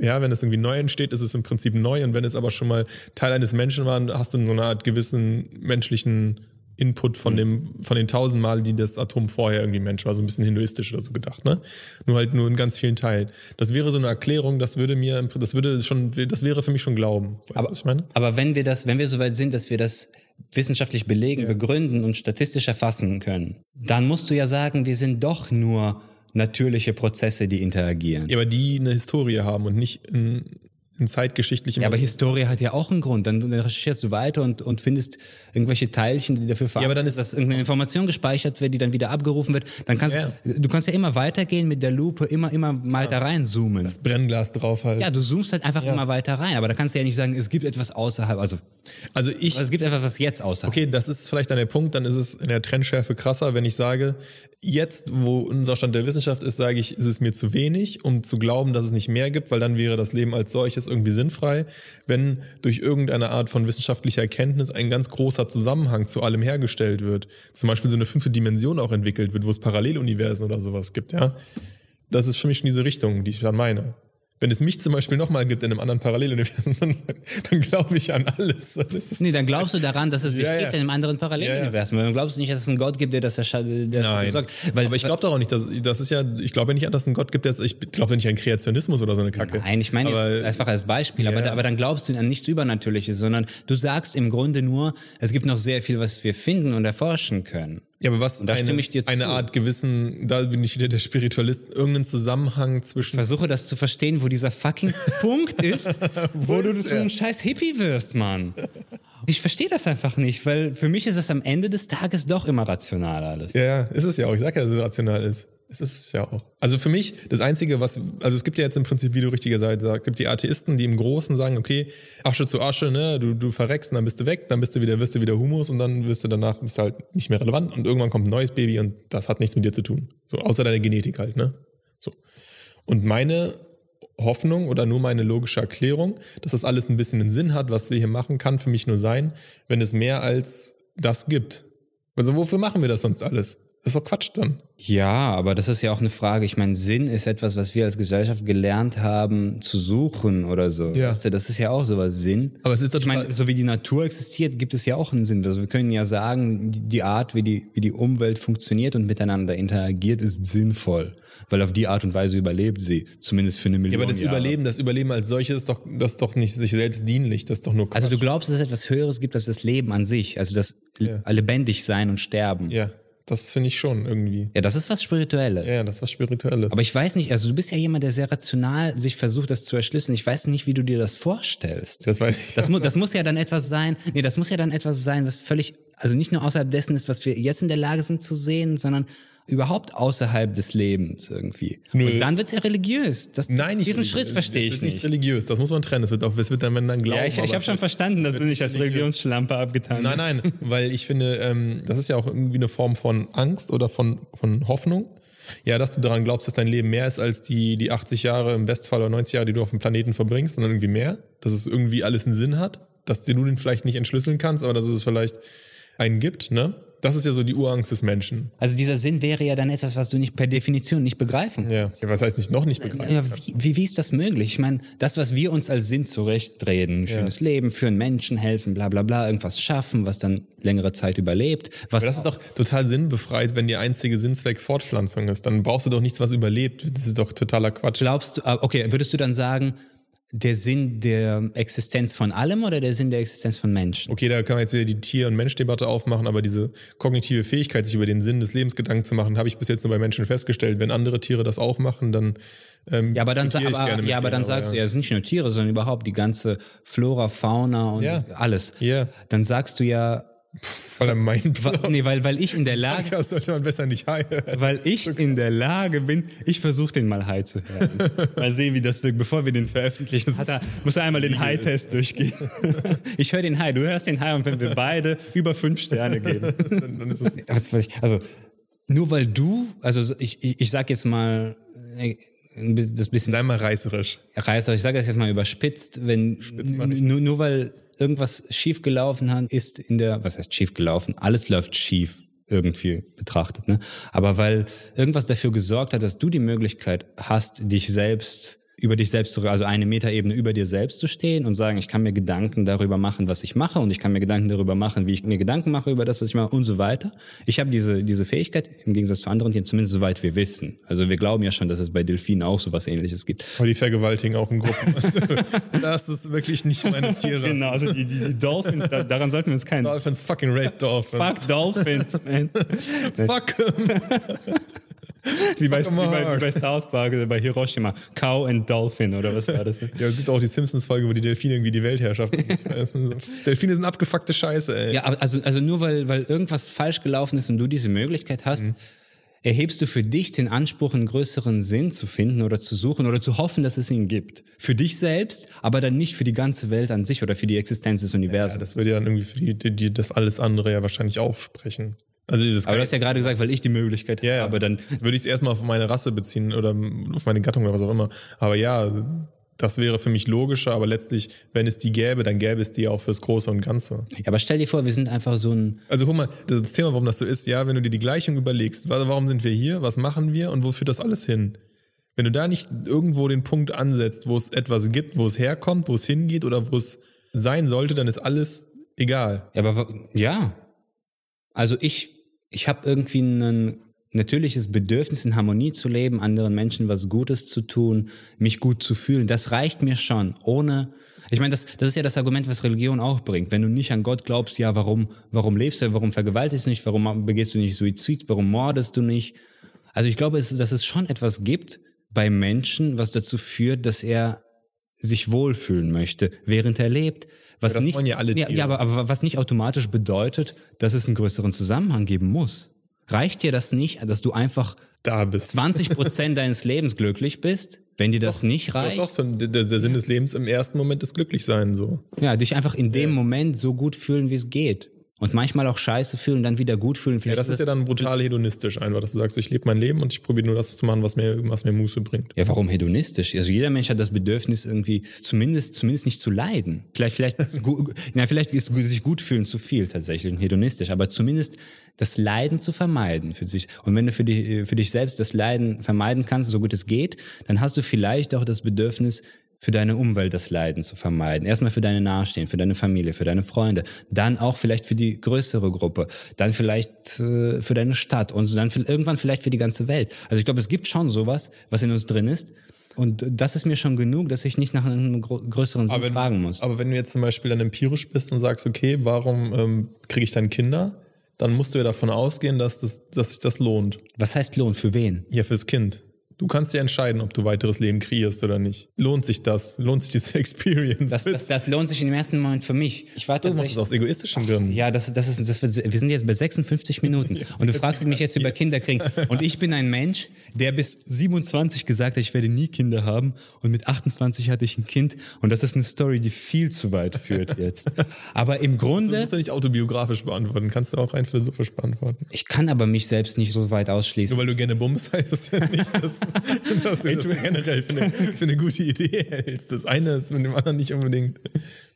ja, wenn es irgendwie neu entsteht, ist es im Prinzip neu und wenn es aber schon mal Teil eines Menschen war, hast du so eine Art gewissen menschlichen Input von dem, von den tausend Mal, die das Atom vorher irgendwie Mensch war, so ein bisschen hinduistisch oder so gedacht, ne? Nur halt nur in ganz vielen Teilen. Das wäre so eine Erklärung, das würde mir, das würde schon, das wäre für mich schon Glauben. Weißt du, was ich meine? Aber wenn wir das, wenn wir soweit sind, dass wir das wissenschaftlich belegen, begründen und statistisch erfassen können, dann musst du ja sagen, wir sind doch nur natürliche Prozesse, die interagieren. Ja, aber die eine Historie haben und nicht in, in zeitgeschichtlichem. Ja, aber Historie hat ja auch einen Grund. Dann, dann recherchierst du weiter und, und findest irgendwelche Teilchen, die dafür verantwortlich aber dann ist- dass irgendeine Information gespeichert wird, die dann wieder abgerufen wird. Dann kannst Ja. du kannst ja immer weitergehen mit der Lupe, immer, immer mal da reinzoomen. das Brennglas drauf halt. Ja, du zoomst halt einfach immer weiter rein. Aber da kannst du ja nicht sagen, es gibt etwas außerhalb. Also, Also ich, es gibt etwas, was jetzt außerhalb. okay, das ist vielleicht dann der Punkt, dann ist es in der Trendschärfe krasser, wenn ich sage, jetzt, wo unser Stand der Wissenschaft ist, sage ich, ist es mir zu wenig, um zu glauben, dass es nicht mehr gibt, weil dann wäre das Leben als solches irgendwie sinnfrei. Wenn durch irgendeine Art von wissenschaftlicher Erkenntnis ein ganz großer Zusammenhang zu allem hergestellt wird, zum Beispiel so eine fünfte Dimension auch entwickelt wird, wo es Paralleluniversen oder sowas gibt, ja, das ist für mich schon diese Richtung, die ich dann meine. Wenn es mich zum Beispiel nochmal gibt in einem anderen Paralleluniversum, dann, dann glaube ich an alles. Dann ist es Nee, dann glaubst du daran, dass es dich Ja, ja. gibt in einem anderen Paralleluniversum. Dann glaubst du nicht, dass es einen Gott gibt, der das besorgt. Weil, aber ich glaube doch auch nicht, dass das ist ja, ich glaube ja nicht, dass es einen Gott gibt, der ist, ich glaube nicht an Kreationismus oder so eine Kacke. Nein, ich meine einfach als Beispiel, aber, Ja. da- aber dann glaubst du an nichts Übernatürliches, sondern du sagst im Grunde nur, es gibt noch sehr viel, was wir finden und erforschen können. Ja, aber was da eine, stimme ich dir eine zu. Art gewissen, da bin ich wieder der Spiritualist, irgendeinen Zusammenhang zwischen Versuche das zu verstehen, wo dieser fucking Punkt ist, wo, du ist zu er? einem scheiß Hippie wirst, Mann. Ich verstehe das einfach nicht, weil für mich ist das am Ende des Tages doch immer rational alles. Ja, ist es ja auch. Ich sag ja, dass es rational ist. Es ist ja auch. Also für mich, das Einzige, was, also es gibt ja jetzt im Prinzip, wie du richtiger Seite sagst, gibt die Atheisten, die im Großen sagen, okay, Asche zu Asche, ne, du, du verreckst und dann bist du weg, dann bist du wieder, wirst du wieder Humus und dann wirst du danach, bist halt nicht mehr relevant und irgendwann kommt ein neues Baby und das hat nichts mit dir zu tun. So, außer deiner Genetik halt, ne? So. Und meine Hoffnung oder nur meine logische Erklärung, dass das alles ein bisschen einen Sinn hat, was wir hier machen, kann für mich nur sein, wenn es mehr als das gibt. Also wofür machen wir das sonst alles? Das ist doch Quatsch dann. Ja, aber das ist ja auch eine Frage. Ich meine, Sinn ist etwas, was wir als Gesellschaft gelernt haben zu suchen oder so. Ja. Weißt du, das ist ja auch sowas Sinn. Aber es ist doch ich meine, so wie die Natur existiert, gibt es ja auch einen Sinn. Also wir können ja sagen, die- Art, wie die, wie die Umwelt funktioniert und miteinander interagiert, ist sinnvoll. Weil auf die Art und Weise überlebt sie. Zumindest für eine Ja, Million aber das Jahre. Überleben, das Überleben als solches ist doch, das ist doch nicht sich selbst dienlich, das ist doch nur Quatsch. Also du glaubst, dass es etwas Höheres gibt als das Leben an sich. Also das Ja. lebendig sein und sterben. ja, das finde ich schon irgendwie. Ja, das ist was Spirituelles. Ja, das ist was Spirituelles. Aber ich weiß nicht, also du bist ja jemand, der sehr rational sich versucht, das zu erschlüsseln. Ich weiß nicht, wie du dir das vorstellst. das weiß ich. Das, mu das muss ja dann etwas sein, nee, das muss ja dann etwas sein, was völlig, also nicht nur außerhalb dessen ist, was wir jetzt in der Lage sind zu sehen, sondern überhaupt außerhalb des Lebens irgendwie. Nö. Und dann wird's ja religiös. Das, Nein, nicht diesen religiös. Schritt verstehe Das ich ist nicht nicht. religiös. Das muss man trennen. Das wird auch, es wird dann, wenn dann glauben. Ja, ich, ich habe schon verstanden, dass du nicht als. Religionsschlampe abgetan Nein, nein, weil ich finde, ähm, das ist ja auch irgendwie eine Form von Angst oder von, von Hoffnung. Ja, dass du daran glaubst, dass dein Leben mehr ist als die, die 80 Jahre, im Bestfall oder 90 Jahre, die du auf dem Planeten verbringst, sondern irgendwie mehr. Dass es irgendwie alles einen Sinn hat, dass du den vielleicht nicht entschlüsseln kannst, aber dass es vielleicht einen gibt, ne? Das ist ja so die Urangst des Menschen. Also dieser Sinn wäre ja dann etwas, was du nicht per Definition nicht begreifen Ja. ja was heißt nicht noch nicht begreifen? Ja, wie, wie, wie ist das möglich? Ich meine, das, was wir uns als Sinn zurechtreden, schönes Leben, für einen Menschen helfen, bla bla bla, irgendwas schaffen, was dann längere Zeit überlebt. Was Aber das ist doch total sinnbefreit, wenn der einzige Sinnzweck Fortpflanzung ist. Dann brauchst du doch nichts, was überlebt. Das ist doch totaler Quatsch. glaubst du, ah, okay, würdest du dann sagen, der Sinn der Existenz von allem oder der Sinn der Existenz von Menschen? Okay, da kann man jetzt wieder die Tier- und Menschdebatte aufmachen, aber diese kognitive Fähigkeit, sich über den Sinn des Lebens Gedanken zu machen, habe ich bis jetzt nur bei Menschen festgestellt. Wenn andere Tiere das auch machen, dann ähm, Ja, aber dann, aber, ja, aber denen, dann sagst du, ja, es sind nicht nur Tiere, sondern überhaupt die ganze Flora, Fauna und Ja. alles. Ja, Dann sagst du ja, voller Mindblow. nee, weil, weil ich in der Lage, Podcast sollte man besser nicht heilen. weil ich in der Lage bin, ich versuche den mal high zu hören. Mal sehen, wie das wirkt. Bevor wir den veröffentlichen, hat er, muss er einmal den High-Test durchgehen. Ich höre den High, du hörst den High und wenn wir beide über fünf Sterne geben. dann, dann ist es also, nur weil du, also ich, ich, ich sag jetzt mal, äh, das bisschen sei mal reißerisch. Reißer, ich sage das jetzt mal überspitzt, wenn nicht. nur, nur weil irgendwas schief gelaufen hat, ist in der, was heißt schief gelaufen? Alles läuft schief irgendwie betrachtet, ne? Aber weil irgendwas dafür gesorgt hat, dass du die Möglichkeit hast, dich selbst über dich selbst zu, also eine Metaebene über dir selbst zu stehen und sagen, ich kann mir Gedanken darüber machen, was ich mache und ich kann mir Gedanken darüber machen, wie ich mir Gedanken mache über das, was ich mache und so weiter. Ich habe diese, diese Fähigkeit im Gegensatz zu anderen Tieren, zumindest soweit wir wissen. Also wir glauben ja schon, dass es bei Delfinen auch sowas ähnliches gibt. Aber die vergewaltigen auch in Gruppen. Also, das ist wirklich nicht meine Tiere. Genau, also die, die, die Dolphins, da, daran sollten wir uns keinen. Dolphins, fucking Red Dolphins. Fuck Dolphins, man. Fuck. Wie bei, wie, bei, wie bei South Park, oder bei Hiroshima. Cow and Dolphin, oder was war das? Ja, es gibt auch die Simpsons-Folge, wo die Delfine irgendwie die Weltherrschaft. Delfine sind abgefuckte Scheiße, ey. Ja, also, also nur weil, weil irgendwas falsch gelaufen ist und du diese Möglichkeit hast, erhebst du für dich den Anspruch, einen größeren Sinn zu finden oder zu suchen oder zu hoffen, dass es ihn gibt. Für dich selbst, aber dann nicht für die ganze Welt an sich oder für die Existenz des Ja, Universums. das würde ja dann irgendwie für die, die, die das alles andere ja wahrscheinlich auch sprechen. Also das aber du hast ja gerade gesagt, weil ich die Möglichkeit ja, ja. habe, dann würde ich es erstmal auf meine Rasse beziehen oder auf meine Gattung oder was auch immer. Aber ja, das wäre für mich logischer, aber letztlich, wenn es die gäbe, dann gäbe es die auch fürs Große und Ganze. Ja, aber stell dir vor, wir sind einfach so ein. Also guck mal, das Thema, warum das so ist, ja, wenn du dir die Gleichung überlegst, wa- warum sind wir hier, was machen wir und wo führt das alles hin? Wenn du da nicht irgendwo den Punkt ansetzt, wo es etwas gibt, wo es herkommt, wo es hingeht oder wo es sein sollte, dann ist alles egal. Ja, aber ja. Also ich, ich habe irgendwie ein natürliches Bedürfnis, in Harmonie zu leben, anderen Menschen was Gutes zu tun, mich gut zu fühlen. Das reicht mir schon, ohne. Ich meine, das, das ist ja das Argument, was Religion auch bringt. Wenn du nicht an Gott glaubst, ja, warum, warum lebst du, warum vergewaltigst du nicht, warum begehst du nicht Suizid, warum mordest du nicht? Also ich glaube, es, dass es schon etwas gibt bei Menschen, was dazu führt, dass er sich wohlfühlen möchte, während er lebt. Was das nicht, wollen ja alle ja, Tiere. ja, aber, aber was nicht automatisch bedeutet, dass es einen größeren Zusammenhang geben muss. Reicht dir das nicht, dass du einfach Da bist 20 Prozent deines Lebens glücklich bist? Wenn dir das nicht Doch, reicht, doch, für- der, der Sinn des Lebens im ersten Moment ist glücklich sein, so. ja, dich einfach in dem Moment so gut fühlen, wie es geht. Und manchmal auch scheiße fühlen, dann wieder gut fühlen. Ja, Vielleicht das ist ja dann brutal hedonistisch einfach, dass du sagst, ich lebe mein Leben und ich probiere nur das zu machen, was mir, was mir Muße bringt. Ja, warum hedonistisch? Also jeder Mensch hat das Bedürfnis irgendwie zumindest zumindest nicht zu leiden. Vielleicht vielleicht ist na, vielleicht ist sich gut fühlen zu viel tatsächlich und hedonistisch, aber zumindest das Leiden zu vermeiden für sich. Und wenn du für dich für dich selbst das Leiden vermeiden kannst, so gut es geht, dann hast du vielleicht auch das Bedürfnis für deine Umwelt das Leiden zu vermeiden. Erstmal für deine Nahestehen, für deine Familie, für deine Freunde, dann auch vielleicht für die größere Gruppe, dann vielleicht äh, für deine Stadt und dann für, irgendwann vielleicht für die ganze Welt. Also ich glaube, es gibt schon sowas, was in uns drin ist. Und das ist mir schon genug, dass ich nicht nach einem größeren Sinn wenn, fragen muss. aber wenn du jetzt zum Beispiel dann empirisch bist und sagst, okay, warum ähm, kriege ich dann Kinder? Dann musst du ja davon ausgehen, dass, das, dass sich das lohnt. Was heißt Lohn? Für wen? Ja, fürs Kind. Du kannst ja entscheiden, ob du weiteres Leben kreierst oder nicht. Lohnt sich das? Lohnt sich diese Experience? Das, das, das lohnt sich im ersten Moment für mich. Ich war du machst es aus egoistischen Gründen. Ja, das, das ist, das wird, wir sind jetzt bei 56 Minuten und du fragst mich jetzt über Kinder kriegen. Und ich bin ein Mensch, der bis 27 gesagt hat, ich werde nie Kinder haben und mit 28 hatte ich ein Kind und das ist eine Story, die viel zu weit führt jetzt. Aber im Das Grunde, musst du nicht autobiografisch beantworten, kannst du auch rein philosophisch beantworten. ich kann aber mich selbst nicht so weit ausschließen. Nur weil du gerne bummst, heißt das ja nicht, dass, dass du das generell für eine, für eine gute Idee hältst. Das eine ist mit dem anderen nicht unbedingt.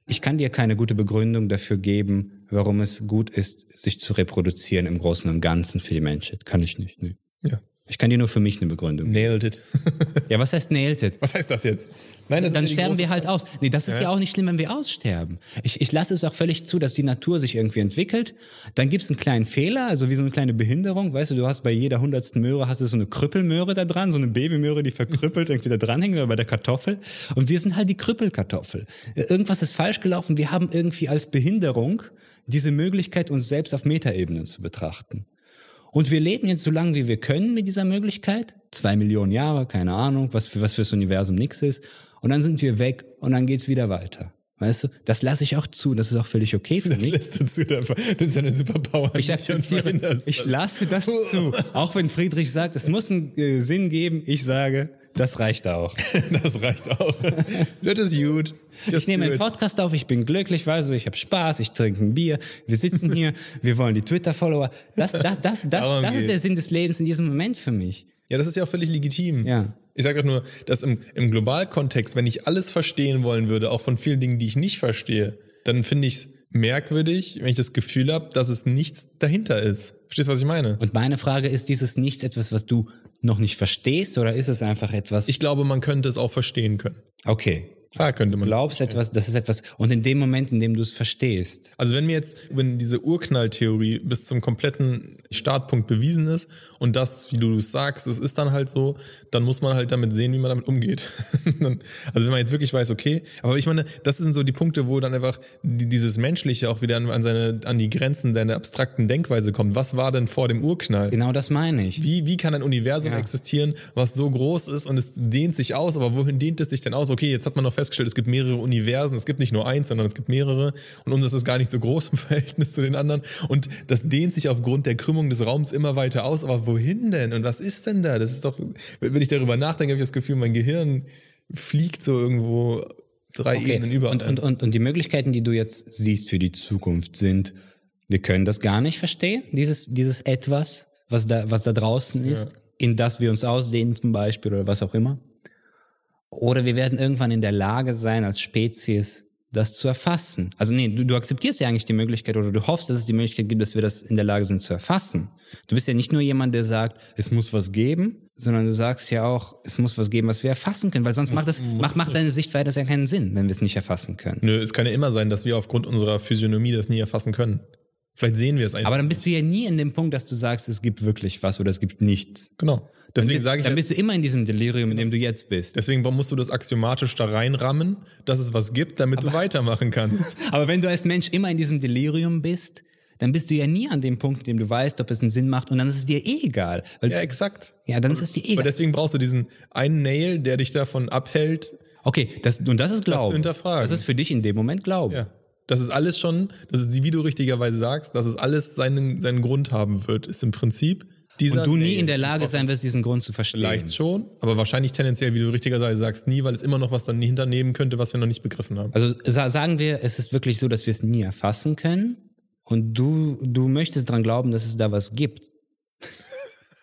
Ich kann dir keine gute Begründung dafür geben, warum es gut ist, sich zu reproduzieren im Großen und Ganzen für die Menschheit. Kann ich nicht. Nee. Ja. Ich kann dir nur für mich eine Begründung. Nailed it. Ja, was heißt nailed it? Was heißt das jetzt? Nein, das Dann ist ja sterben wir halt aus. Nee, das ist ja. Ja. auch nicht schlimm, wenn wir aussterben. Ich, ich lasse es auch völlig zu, dass die Natur sich irgendwie entwickelt. Dann gibt es einen kleinen Fehler, also wie so eine kleine Behinderung. Weißt du, du hast bei jeder hundertsten Möhre hast du so eine Krüppelmöhre da dran, so eine Babymöhre, die verkrüppelt irgendwie da dranhängt oder bei der Kartoffel. Und wir sind halt die Krüppelkartoffel. Irgendwas ist falsch gelaufen. Wir haben irgendwie als Behinderung diese Möglichkeit, uns selbst auf Metaebenen zu betrachten. Und wir leben jetzt so lange, wie wir können mit dieser Möglichkeit. Zwei Millionen Jahre, keine Ahnung, was für was fürs Universum nix ist. Und dann sind wir weg und dann geht's wieder weiter. Weißt du? Das lasse ich auch zu. Das ist auch völlig okay für Das mich. lässt du zu. Das ist ja eine Superpower. Ich akzeptiere, ich lasse das zu. Auch wenn Friedrich sagt, es muss einen äh, Sinn geben, ich sage, das reicht auch. Das reicht auch. Das ist gut. Ich nehme einen Podcast auf, ich bin glücklich, weißt du, ich habe Spaß, ich trinke ein Bier, wir sitzen hier, wir wollen die Twitter-Follower. Das, das, das, das, Darum das ist geht's. der Sinn des Lebens in diesem Moment für mich. Ja, das ist ja auch völlig legitim. Ja. Ich sage doch nur, dass im, im Globalkontext, wenn ich alles verstehen wollen würde, auch von vielen Dingen, die ich nicht verstehe, dann finde ich es merkwürdig, wenn ich das Gefühl habe, dass es nichts dahinter ist. Verstehst du, was ich meine? Und meine Frage ist, dieses Nichts etwas, was du noch nicht verstehst oder ist es einfach etwas? Ich glaube, man könnte es auch verstehen können. okay. Klar könnte man. Du glaubst etwas, das ist etwas, und in dem Moment, in dem du es verstehst, Also wenn mir jetzt, wenn diese Urknalltheorie bis zum kompletten Startpunkt bewiesen ist und das, wie du es sagst, es ist dann halt so, dann muss man halt damit sehen, wie man damit umgeht. Also wenn man jetzt wirklich weiß, okay, aber ich meine, das sind so die Punkte, wo dann einfach die, dieses Menschliche auch wieder an, seine, an die Grenzen deiner abstrakten Denkweise kommt. Was war denn vor dem Urknall? genau das meine ich. Wie, wie kann ein Universum Ja. existieren, was so groß ist und es dehnt sich aus, aber wohin dehnt es sich denn aus? Okay, jetzt hat man noch festgestellt, es gibt mehrere Universen, es gibt nicht nur eins, sondern es gibt mehrere und unseres ist gar nicht so groß im Verhältnis zu den anderen und das dehnt sich aufgrund der Krümmung des Raums immer weiter aus, aber wohin denn und was ist denn da? Das ist doch, wenn ich darüber nachdenke, habe ich das Gefühl, mein Gehirn fliegt so irgendwo drei Ebenen über. Und, und, und, und die Möglichkeiten, die du jetzt siehst für die Zukunft sind, wir können das gar nicht verstehen, dieses, dieses Etwas, was da, was da draußen ist, in das wir uns ausdehnen zum Beispiel oder was auch immer. Oder wir werden irgendwann in der Lage sein, als Spezies das zu erfassen. Also nee, du, du akzeptierst ja eigentlich die Möglichkeit oder du hoffst, dass es die Möglichkeit gibt, dass wir das in der Lage sind zu erfassen. Du bist ja nicht nur jemand, der sagt, es muss was geben, sondern du sagst ja auch, es muss was geben, was wir erfassen können, weil sonst macht, das, macht, macht deine Sichtweise ja keinen Sinn, wenn wir es nicht erfassen können. Nö, es kann ja immer sein, dass wir aufgrund unserer Physiognomie das nie erfassen können. Vielleicht sehen wir es einfach. Aber dann bist du ja nie in dem Punkt, dass du sagst, es gibt wirklich was oder es gibt nichts. genau. Deswegen sage ich Dann ja- bist du immer in diesem Delirium, in dem du jetzt bist. Deswegen musst du das axiomatisch da reinrammen, dass es was gibt, damit du weitermachen kannst. Aber wenn du als Mensch immer in diesem Delirium bist, dann bist du ja nie an dem Punkt, in dem du weißt, ob es einen Sinn macht und dann ist es dir eh egal. Weil, ja, ja, exakt. dann ist es dir eh Aber egal. deswegen brauchst du diesen einen Nail, der dich davon abhält. Okay, das, und das ist Glauben. hinterfragen. Das ist für dich in dem Moment Glauben. Ja. Das ist alles schon, das ist, wie du richtigerweise sagst, dass es alles seinen, seinen Grund haben wird, ist im Prinzip dieser Und du nie in der Lage sein wirst, diesen Grund zu verstehen. Vielleicht schon, aber wahrscheinlich tendenziell, wie du richtigerweise sagst, nie, weil es immer noch was dann hinternehmen könnte, was wir noch nicht begriffen haben. Also sa sagen wir, es ist wirklich so, dass wir es nie erfassen können und du, du möchtest dran glauben, dass es da was gibt.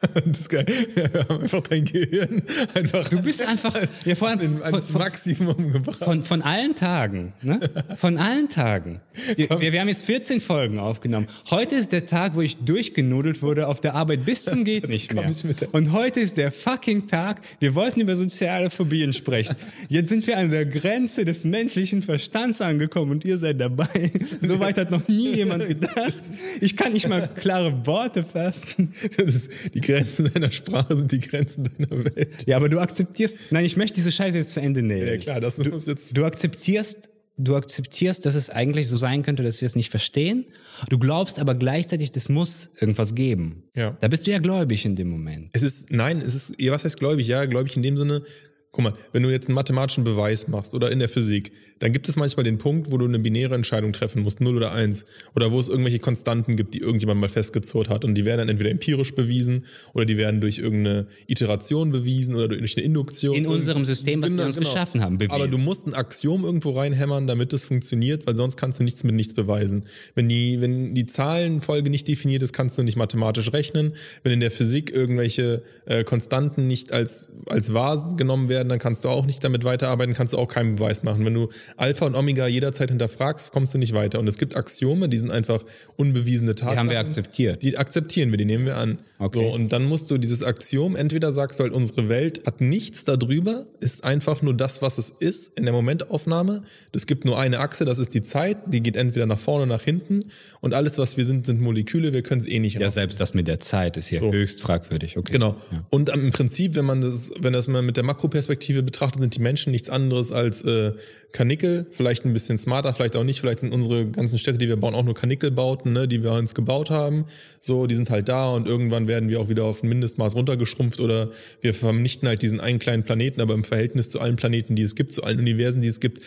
Das ist geil. Wir haben einfach dein Gehirn einfach Du bist einfach, ja, vor allem ans von, Maximum gebracht. von, von allen Tagen, ne? Von allen Tagen. Wir, wir, wir haben jetzt 14 Folgen aufgenommen. Heute ist der Tag, wo ich durchgenudelt wurde auf der Arbeit bis zum geht nicht mehr. Und heute ist der fucking Tag. Wir wollten über soziale Phobien sprechen. Jetzt sind wir an der Grenze des menschlichen Verstands angekommen und ihr seid dabei. So weit hat noch nie jemand gedacht. Ich kann nicht mal klare Worte fassen. Das ist, die Grenzen deiner Sprache sind die Grenzen deiner Welt. Ja, aber du akzeptierst, nein, ich möchte diese Scheiße jetzt zu Ende nehmen. Ja klar, das muss jetzt. Du akzeptierst, du akzeptierst, dass es eigentlich so sein könnte, dass wir es nicht verstehen. Du glaubst aber gleichzeitig, das muss irgendwas geben. Ja. Da bist du ja gläubig in dem Moment. Es ist, nein, es ist, ja, was heißt gläubig? Ja, gläubig in dem Sinne, guck mal, wenn du jetzt einen mathematischen Beweis machst oder in der Physik, dann gibt es manchmal den Punkt, wo du eine binäre Entscheidung treffen musst, 0 oder 1, oder wo es irgendwelche Konstanten gibt, die irgendjemand mal festgezurrt hat und die werden dann entweder empirisch bewiesen oder die werden durch irgendeine Iteration bewiesen oder durch eine Induktion. In unserem System, was wir uns geschaffen haben, bewiesen. Aber du musst ein Axiom irgendwo reinhämmern, damit es funktioniert, weil sonst kannst du nichts mit nichts beweisen. Wenn die, wenn die Zahlenfolge nicht definiert ist, kannst du nicht mathematisch rechnen. Wenn in der Physik irgendwelche äh, Konstanten nicht als, als wahr genommen werden, dann kannst du auch nicht damit weiterarbeiten, kannst du auch keinen Beweis machen. Wenn du Alpha und Omega jederzeit hinterfragst, kommst du nicht weiter. Und es gibt Axiome, die sind einfach unbewiesene Tatsachen. Die haben wir akzeptiert. Die akzeptieren wir, die nehmen wir an. Okay. So, und dann musst du dieses Axiom, entweder sagst du halt, unsere Welt hat nichts darüber, ist einfach nur das, was es ist in der Momentaufnahme. Es gibt nur eine Achse, das ist die Zeit, die geht entweder nach vorne, nach hinten. Und alles, was wir sind, sind Moleküle, wir können es eh nicht Ja, selbst das mit der Zeit ist hier höchst fragwürdig. Okay. Genau. Und im Prinzip, wenn man das, wenn das mal mit der Makroperspektive betrachtet, sind die Menschen nichts anderes als äh, Kanickel, vielleicht ein bisschen smarter, vielleicht auch nicht. Vielleicht sind unsere ganzen Städte, die wir bauen, auch nur Kanickelbauten, ne, die wir uns gebaut haben. So, die sind halt da und irgendwann werden wir auch wieder auf ein Mindestmaß runtergeschrumpft oder wir vernichten halt diesen einen kleinen Planeten, aber im Verhältnis zu allen Planeten, die es gibt, zu allen Universen, die es gibt,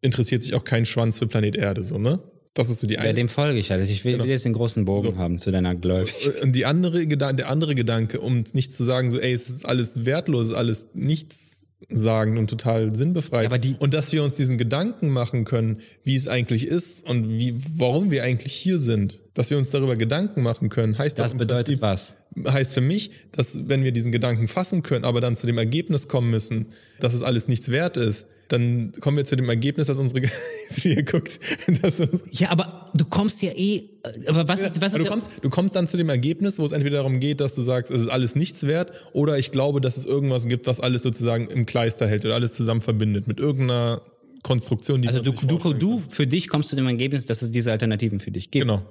interessiert sich auch kein Schwanz für Planet Erde, so, ne? Das ist so die Ja, eine. dem folge ich halt. Ich will, will jetzt den großen Bogen haben zu deiner Gläubig. Und die andere, der andere Gedanke, um nicht zu sagen, so, ey, es ist alles wertlos, es ist alles nichts sagen und total sinnbefreit. Aber die- und dass wir uns diesen Gedanken machen können, wie es eigentlich ist und wie, warum wir eigentlich hier sind, dass wir uns darüber Gedanken machen können, heißt Das bedeutet Prinzip, was? Heißt für mich, dass wenn wir diesen Gedanken fassen können, aber dann zu dem Ergebnis kommen müssen, dass es alles nichts wert ist, dann kommen wir zu dem Ergebnis, dass unsere, wie guckt, dass Ja, aber du kommst ja eh. Aber was ist, was ist du, kommst, du kommst dann zu dem Ergebnis, wo es entweder darum geht, dass du sagst, es ist alles nichts wert, oder ich glaube, dass es irgendwas gibt, was alles sozusagen im Kleister hält oder alles zusammen verbindet mit irgendeiner Konstruktion, die also du, du, du für dich kommst zu dem Ergebnis, dass es diese Alternativen für dich gibt. Genau.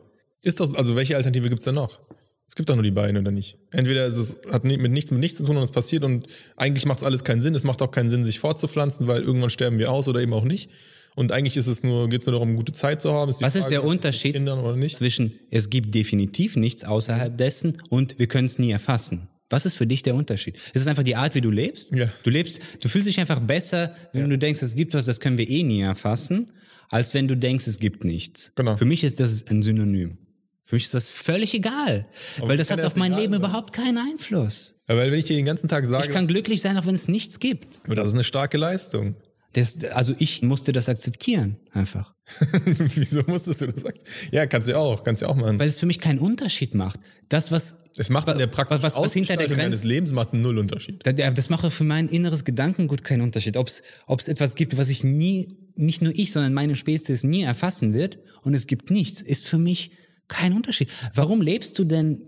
Ist doch, also welche Alternative gibt es denn noch? Es gibt doch nur die beiden, oder nicht? Entweder ist es hat mit nichts mit nichts zu tun und es passiert und eigentlich macht es alles keinen Sinn. Es macht auch keinen Sinn, sich fortzupflanzen, weil irgendwann sterben wir aus oder eben auch nicht. Und eigentlich ist es nur, geht es nur darum, gute Zeit zu haben. die Was ist Frage, der mit Unterschied zwischen es gibt definitiv nichts außerhalb dessen und wir können es nie erfassen? Was ist für dich der Unterschied? Ist es einfach die Art, wie du lebst? Ja. Du lebst, du fühlst dich einfach besser, wenn du denkst, es gibt was, das können wir eh nie erfassen, als wenn du denkst, es gibt nichts. Genau. Für mich ist das ein Synonym. Für mich ist das völlig egal, weil das hat das auf mein Leben sein? überhaupt keinen Einfluss. Weil wenn ich dir den ganzen Tag sage, Ich kann glücklich sein, auch wenn es nichts gibt. aber das ist eine starke Leistung. Das, also ich musste das akzeptieren, einfach. Wieso musstest du das sagen? Ja, kannst du ja auch, kannst du ja auch machen. Weil es für mich keinen Unterschied macht. Das, was Es macht in der praktischen was- was hinter der Grenze- deines Lebens macht einen Nullunterschied. Da- der- Das macht für mein inneres Gedankengut keinen Unterschied. Ob es etwas gibt, was ich nie, nicht nur ich, sondern meine Spezies nie erfassen wird und es gibt nichts, ist für mich kein Unterschied. Warum lebst du denn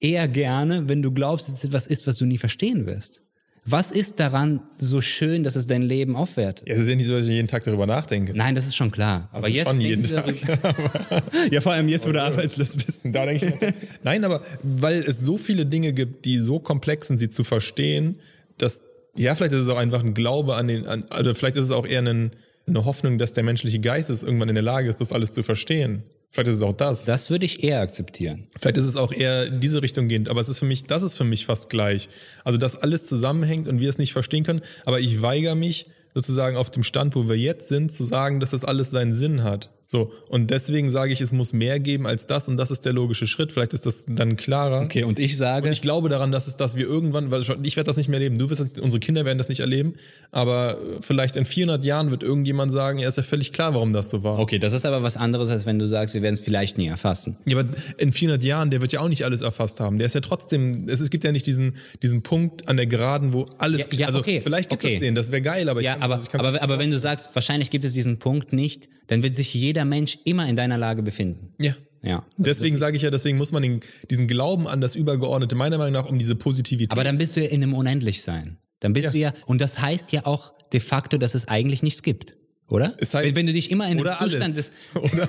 eher gerne, wenn du glaubst, dass es etwas ist, was du nie verstehen wirst? Was ist daran so schön, dass es dein Leben aufwertet? Ja, es ist ja nicht so, dass ich jeden Tag darüber nachdenke. Nein, das ist schon klar. Aber jetzt schon jeden darüber- ja, vor allem jetzt, wo du arbeitslos bist. Da denke ich, jetzt- nein, aber weil es so viele Dinge gibt, die so komplex sind, sie zu verstehen, dass, ja, vielleicht ist es auch einfach ein Glaube an den, an, also vielleicht ist es auch eher ein, eine Hoffnung, dass der menschliche Geist es irgendwann in der Lage ist, das alles zu verstehen. Vielleicht ist es auch das. Das würde ich eher akzeptieren. Vielleicht ist es auch eher in diese Richtung gehend, aber es ist für mich, das ist für mich fast gleich. Also, dass alles zusammenhängt und wir es nicht verstehen können, aber ich weigere mich sozusagen auf dem Stand, wo wir jetzt sind, zu sagen, dass das alles seinen Sinn hat. So. Und deswegen sage ich, es muss mehr geben als das und das ist der logische Schritt. Vielleicht ist das dann klarer. Okay, und ich sage, Und ich glaube daran, dass es, dass wir irgendwann, weil ich werde das nicht mehr erleben, du wirst das, unsere Kinder werden das nicht erleben, aber vielleicht in 400 Jahren wird irgendjemand sagen, ja, ist ja völlig klar, warum das so war. okay, das ist aber was anderes, als wenn du sagst, wir werden es vielleicht nie erfassen. Ja, aber in 400 Jahren, der wird ja auch nicht alles erfasst haben. Der ist ja trotzdem, es, es gibt ja nicht diesen, diesen Punkt an der Geraden, wo alles, Ja, ja, also okay, vielleicht gibt okay. es den, das wäre geil, aber ich Ja, kann- aber, also ich kann's aber, nicht aber wenn du sagst, wahrscheinlich gibt es diesen Punkt nicht, dann wird sich jeder Mensch immer in deiner Lage befinden. Ja. Ja. Deswegen sage ich ja, deswegen muss man den, diesen Glauben an das Übergeordnete, meiner Meinung nach, um diese Positivität. Aber dann bist du ja in einem Unendlichsein. Dann bist Ja. du ja, und das heißt ja auch de facto, dass es eigentlich nichts gibt. Oder? Es heißt- wenn, wenn du dich immer in einem Zustand des Oder?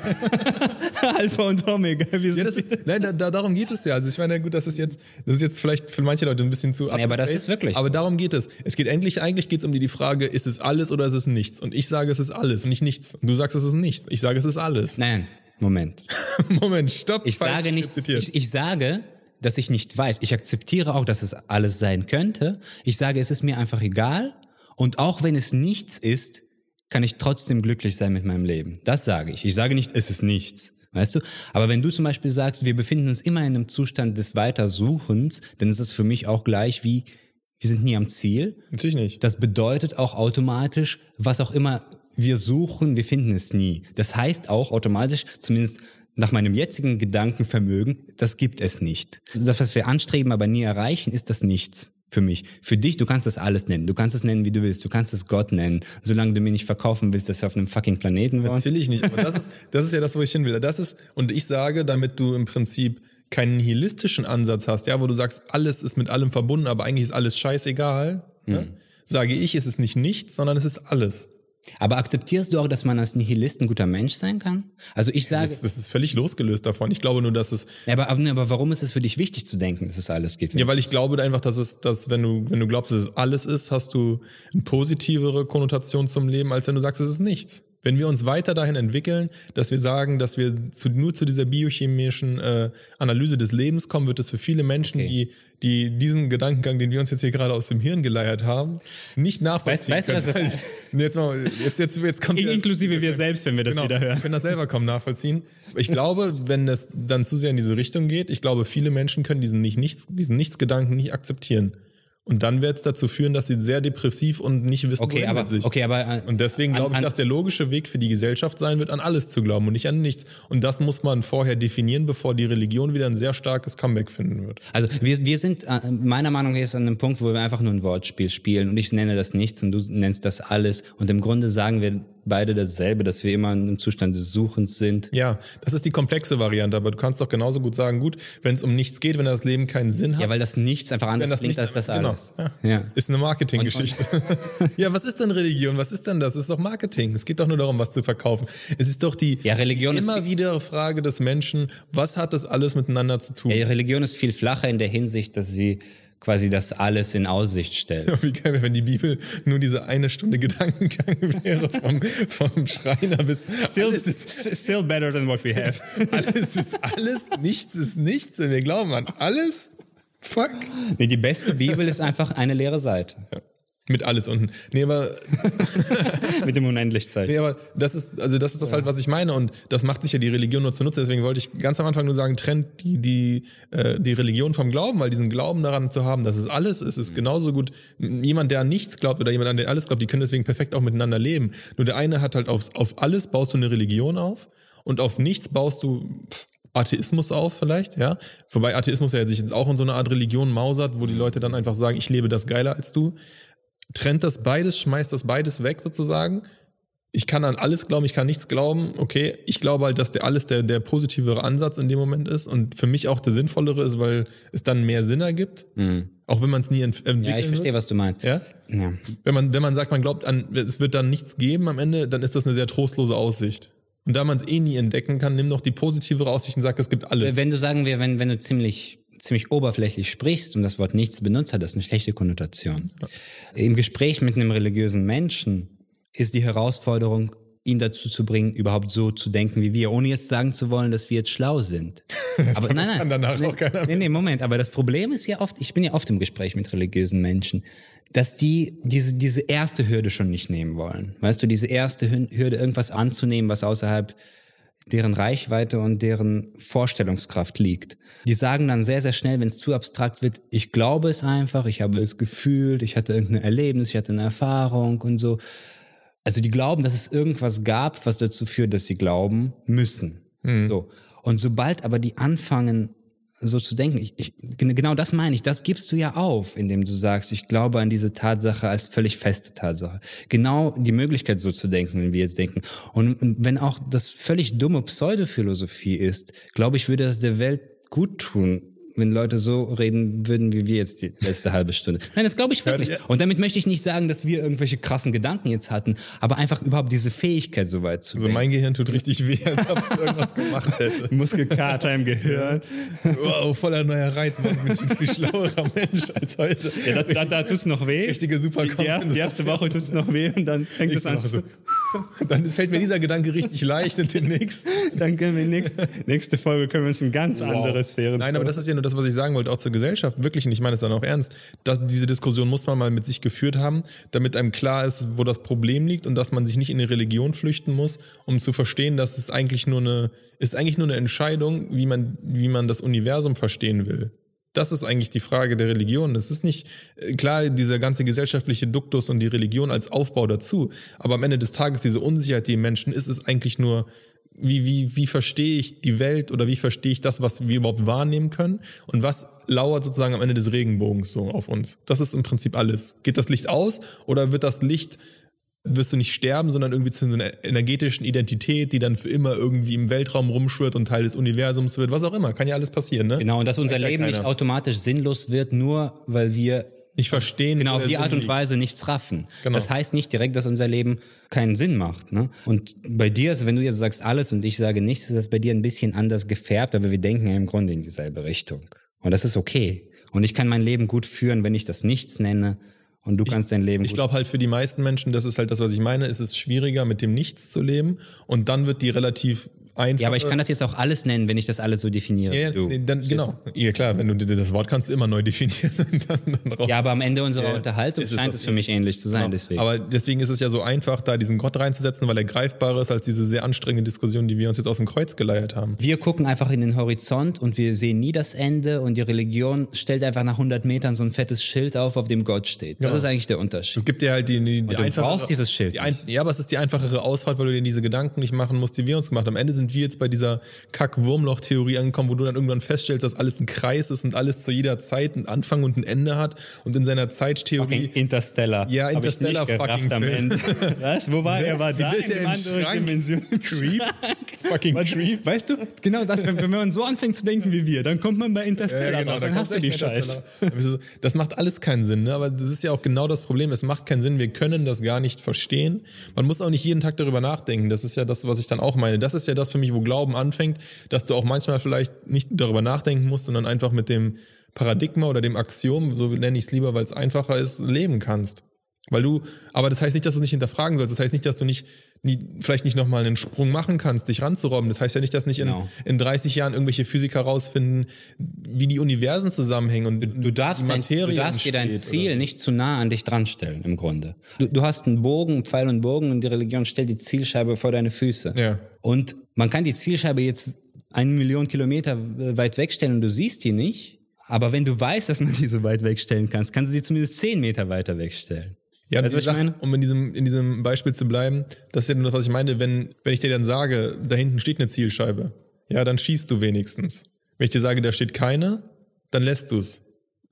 Alpha und Omega. Wir Ja, das ist, nein, da, da, darum geht es ja. Also ich meine, gut, das ist jetzt, das ist jetzt vielleicht für manche Leute ein bisschen zu Nee, aber das ist wirklich Aber darum geht es. Es geht eigentlich, eigentlich geht es um die, die Frage, ist es alles oder ist es nichts? Und ich sage, es ist alles und nicht nichts. Und du sagst, es ist nichts. Ich sage, es ist alles. Nein, Moment. Moment, stopp. Ich sage nicht, ich, ich sage, dass ich nicht weiß. Ich akzeptiere auch, dass es alles sein könnte. Ich sage, es ist mir einfach egal. Und auch wenn es nichts ist, kann ich trotzdem glücklich sein mit meinem Leben. Das sage ich. Ich sage nicht, es ist nichts. Weißt du? Aber wenn du zum Beispiel sagst, wir befinden uns immer in einem Zustand des Weitersuchens, dann ist es für mich auch gleich wie, wir sind nie am Ziel. Natürlich nicht. Das bedeutet auch automatisch, was auch immer wir suchen, wir finden es nie. Das heißt auch automatisch, zumindest nach meinem jetzigen Gedankenvermögen, das gibt es nicht. Das, was wir anstreben, aber nie erreichen, ist das Nichts. Für mich. Für dich, du kannst das alles nennen. Du kannst es nennen, wie du willst. Du kannst es Gott nennen. Solange du mir nicht verkaufen willst, dass wir auf einem fucking Planeten waren. Natürlich nicht. Aber das ist, das ist ja das, wo ich hin will. Das ist, und ich sage, damit du im Prinzip keinen nihilistischen Ansatz hast, ja, wo du sagst, alles ist mit allem verbunden, aber eigentlich ist alles scheißegal, mhm. ne? sage ich, es ist nicht nichts, sondern es ist alles. Aber akzeptierst du auch, dass man als Nihilist ein guter Mensch sein kann? Also ich sage. Das, das ist völlig losgelöst davon. Ich glaube nur, dass es. Aber, aber warum ist es für dich wichtig zu denken, dass es alles gibt? Ja, weil ich glaube einfach, dass es, dass wenn du, wenn du glaubst, dass es alles ist, hast du eine positivere Konnotation zum Leben, als wenn du sagst, es ist nichts. Wenn wir uns weiter dahin entwickeln, dass wir sagen, dass wir zu, nur zu dieser biochemischen äh, Analyse des Lebens kommen, wird es für viele Menschen, okay. die, die diesen Gedankengang, den wir uns jetzt hier gerade aus dem Hirn geleiert haben, nicht nachvollziehen weißt, können. Weißt du, was jetzt, mal, jetzt, jetzt, jetzt kommt Inklusive wir selbst, wenn wir das genau, wieder hören. Können das selber kaum nachvollziehen. Ich glaube, wenn das dann zu sehr in diese Richtung geht, ich glaube, viele Menschen können diesen, nicht, nichts, diesen Nichtsgedanken nicht akzeptieren. Und dann wird es dazu führen, dass sie sehr depressiv und nicht wissen, okay, aber, sich. Okay, aber äh, und deswegen glaube ich, dass der logische Weg für die Gesellschaft sein wird, an alles zu glauben und nicht an nichts. Und das muss man vorher definieren, bevor die Religion wieder ein sehr starkes Comeback finden wird. Also wir, wir sind äh, meiner Meinung nach jetzt an einem Punkt, wo wir einfach nur ein Wortspiel spielen und ich nenne das nichts und du nennst das alles. Und im Grunde sagen wir beide dasselbe, dass wir immer einem Zustand des Suchens sind. Ja, das ist die komplexe Variante, aber du kannst doch genauso gut sagen, gut, wenn es um nichts geht, wenn das Leben keinen Sinn hat. Ja, weil das Nichts einfach anders das klingt als das genau, alles. Ja. ja. Ist eine Marketinggeschichte. ja, was ist denn Religion? Was ist denn das? Es ist doch Marketing. Es geht doch nur darum, was zu verkaufen. Es ist doch die ja, Religion immer wieder Frage des Menschen, was hat das alles miteinander zu tun? Ja, Religion ist viel flacher in der Hinsicht, dass sie quasi das alles in Aussicht stellt. Ja, wie geil wäre, wenn die Bibel nur diese eine Stunde Gedankengang wäre vom, vom Schreiner bis still, ist, still better than what we have. alles ist alles, nichts ist nichts und wir glauben an alles. Fuck. Nee, die beste Bibel ist einfach eine leere Seite. Ja. Mit alles unten. Nee, aber. Mit dem Unendlichkeit. Nee, aber das ist, also das ist das ja. halt, was ich meine. Und das macht sich ja die Religion nur zunutze. Deswegen wollte ich ganz am Anfang nur sagen, trennt die, die, äh, die Religion vom Glauben, weil diesen Glauben daran zu haben, dass es alles ist, ist genauso gut. Jemand, der an nichts glaubt oder jemand, an der alles glaubt, die können deswegen perfekt auch miteinander leben. Nur der eine hat halt auf, auf alles baust du eine Religion auf und auf nichts baust du Atheismus auf vielleicht, ja. Wobei Atheismus ja sich jetzt auch in so eine Art Religion mausert, wo die Leute dann einfach sagen, ich lebe das geiler als du trennt das beides, schmeißt das beides weg sozusagen. Ich kann an alles glauben, ich kann nichts glauben. Okay, ich glaube halt, dass der alles der, der positivere Ansatz in dem Moment ist und für mich auch der sinnvollere ist, weil es dann mehr Sinn ergibt. Mhm. Auch wenn man es nie ent entwickeln Ja, ich verstehe, was du meinst. Ja? ja? Wenn, man, wenn man sagt, man glaubt an, es wird dann nichts geben am Ende, dann ist das eine sehr trostlose Aussicht. Und da man es eh nie entdecken kann, nimm doch die positivere Aussicht und sag, es gibt alles. Wenn du sagen wir, wenn, wenn du ziemlich ziemlich oberflächlich sprichst und das Wort nichts benutzt, hat das eine schlechte Konnotation. Ja. Im Gespräch mit einem religiösen Menschen ist die Herausforderung, ihn dazu zu bringen, überhaupt so zu denken wie wir, ohne jetzt sagen zu wollen, dass wir jetzt schlau sind. aber nein, nein, kann danach nee, auch keiner nee, nee, Moment, aber das Problem ist ja oft, ich bin ja oft im Gespräch mit religiösen Menschen, dass die diese, diese erste Hürde schon nicht nehmen wollen. Weißt du, diese erste Hürde, irgendwas anzunehmen, was außerhalb deren Reichweite und deren Vorstellungskraft liegt. Die sagen dann sehr, sehr schnell, wenn es zu abstrakt wird, ich glaube es einfach, ich habe es gefühlt, ich hatte irgendein Erlebnis, ich hatte eine Erfahrung und so. Also die glauben, dass es irgendwas gab, was dazu führt, dass sie glauben müssen. Mhm. So. Und sobald aber die anfangen, so zu denken. Ich, ich, genau das meine ich. Das gibst du ja auf, indem du sagst, ich glaube an diese Tatsache als völlig feste Tatsache. Genau die Möglichkeit, so zu denken, wenn wir jetzt denken. Und, wenn auch das völlig dumme Pseudophilosophie ist, glaube ich, würde das der Welt gut tun, wenn Leute so reden würden, wie wir jetzt die letzte halbe Stunde. Nein, das glaube ich wirklich. Und damit möchte ich nicht sagen, dass wir irgendwelche krassen Gedanken jetzt hatten, aber einfach überhaupt diese Fähigkeit so weit zu Also mein Gehirn tut richtig weh, als ob es irgendwas gemacht hätte. Muskelkater im Gehirn. Wow, voller neuer Reiz. Man bin ich ein viel schlauerer Mensch als heute. Ja, da, da, da tut es noch weh. Richtige super die, erste, die erste Woche tut es noch weh und dann fängt es an so. Dann fällt mir dieser Gedanke richtig leicht und demnächst. Dann können wir nächste, nächste Folge können wir uns ein ganz wow. anderes Sphären. Nein, aber das ist ja nur das, was ich sagen wollte, auch zur Gesellschaft. Wirklich, und ich meine es dann auch ernst. Dass diese Diskussion muss man mal mit sich geführt haben, damit einem klar ist, wo das Problem liegt und dass man sich nicht in eine Religion flüchten muss, um zu verstehen, dass es eigentlich nur eine, ist eigentlich nur eine Entscheidung, wie man, wie man das Universum verstehen will. Das ist eigentlich die Frage der Religion. Es ist nicht, äh, klar, dieser ganze gesellschaftliche Duktus und die Religion als Aufbau dazu, aber am Ende des Tages diese Unsicherheit, die Menschen ist, ist eigentlich nur wie, wie, wie verstehe ich die Welt oder wie verstehe ich das, was wir überhaupt wahrnehmen können und was lauert sozusagen am Ende des Regenbogens so auf uns. Das ist im Prinzip alles. Geht das Licht aus oder wird das Licht, wirst du nicht sterben, sondern irgendwie zu einer energetischen Identität, die dann für immer irgendwie im Weltraum rumschwirrt und Teil des Universums wird, was auch immer, kann ja alles passieren. Ne? Genau, und dass unser Weiß ja Leben nicht keiner. automatisch sinnlos wird, nur weil wir Nicht verstehen. genau auf die Art und. Weise nichts raffen. Genau. Das heißt nicht direkt, dass unser Leben keinen Sinn macht. Ne? Und bei dir ist, wenn du jetzt sagst alles und ich sage nichts, ist das bei dir ein bisschen anders gefärbt, aber wir denken ja im Grunde in dieselbe Richtung. Und das ist okay. Und ich kann mein Leben gut führen, wenn ich das nichts nenne. Und du kannst dein Leben Ich glaube halt für die meisten Menschen, das ist halt das, was ich meine, ist es schwieriger mit dem Nichts zu leben. Und dann wird die relativ einfach. Ja, aber ich kann das jetzt auch alles nennen, wenn ich das alles so definiere. Ja, ja, du. dann, genau. Ja, klar, wenn du das Wort kannst du immer neu definieren. dann, dann. Ja, aber am Ende unserer Ja, Unterhaltung es scheint es für ja. mich ähnlich zu sein. Genau. Deswegen. Aber deswegen ist es ja so einfach, da diesen Gott reinzusetzen, weil er greifbarer ist als diese sehr anstrengende Diskussion, die wir uns jetzt aus dem Kreuz geleiert haben. wir gucken einfach in den Horizont und wir sehen nie das Ende und die Religion stellt einfach nach 100 Metern so ein fettes Schild auf, auf dem Gott steht. Das Ja. ist eigentlich der Unterschied. Es gibt dir halt die, die, die du einfachere- brauchst dieses Schild Die ein, ja, aber es ist die einfachere Ausfahrt, weil du dir diese Gedanken nicht machen musst, die wir uns gemacht haben. Am Ende sind wir jetzt bei dieser Kack-Wurmloch-Theorie angekommen, wo du dann irgendwann feststellst, dass alles ein Kreis ist und alles zu jeder Zeit einen Anfang und ein Ende hat. Und in seiner Zeittheorie Interstellar. Ja, Interstellar fucking am. Ende. Was? Wo war er? War da ist in er im anderen? Dimension? Creep. Fucking Creep. Weißt du, genau das, wenn, wenn man so anfängt zu denken wie wir, dann kommt man bei Interstellar Ja, genau, raus, da dann kommt hast du die Scheiße. Das macht alles keinen Sinn, ne? aber das ist ja auch genau das Problem. Es macht keinen Sinn, wir können das gar nicht verstehen. Man muss auch nicht jeden Tag darüber nachdenken. Das ist ja das, was ich dann auch meine. Das ist ja das für mich, wo Glauben anfängt, dass du auch manchmal vielleicht nicht darüber nachdenken musst, sondern einfach mit dem Paradigma oder dem Axiom, so nenne ich es lieber, weil es einfacher ist, leben kannst. Weil du, aber das heißt nicht, dass du es nicht hinterfragen sollst. Das heißt nicht, dass du nicht, nie, vielleicht nicht nochmal einen Sprung machen kannst, dich ranzurobben. Das heißt ja nicht, dass nicht in, Genau. in 30 Jahren irgendwelche Physiker rausfinden, wie die Universen zusammenhängen und Du darfst, dein, du darfst dir dein Ziel nicht zu nah an dich dran stellen, im Grunde. Du, du hast einen Bogen, einen Pfeil und Bogen und die Religion stellt die Zielscheibe vor deine Füße. Ja. Und man kann die Zielscheibe jetzt eine Million Kilometer äh, weit wegstellen und du siehst die nicht. Aber wenn du weißt, dass man die so weit wegstellen kannst, kannst du sie zumindest zehn Meter weiter wegstellen. Ja, Weißt was ich meine? um in diesem, in diesem Beispiel zu bleiben, das ist ja nur das, was ich meine, wenn, wenn ich dir dann sage, da hinten steht eine Zielscheibe, ja, dann schießt du wenigstens. Wenn ich dir sage, da steht keine, dann lässt du es.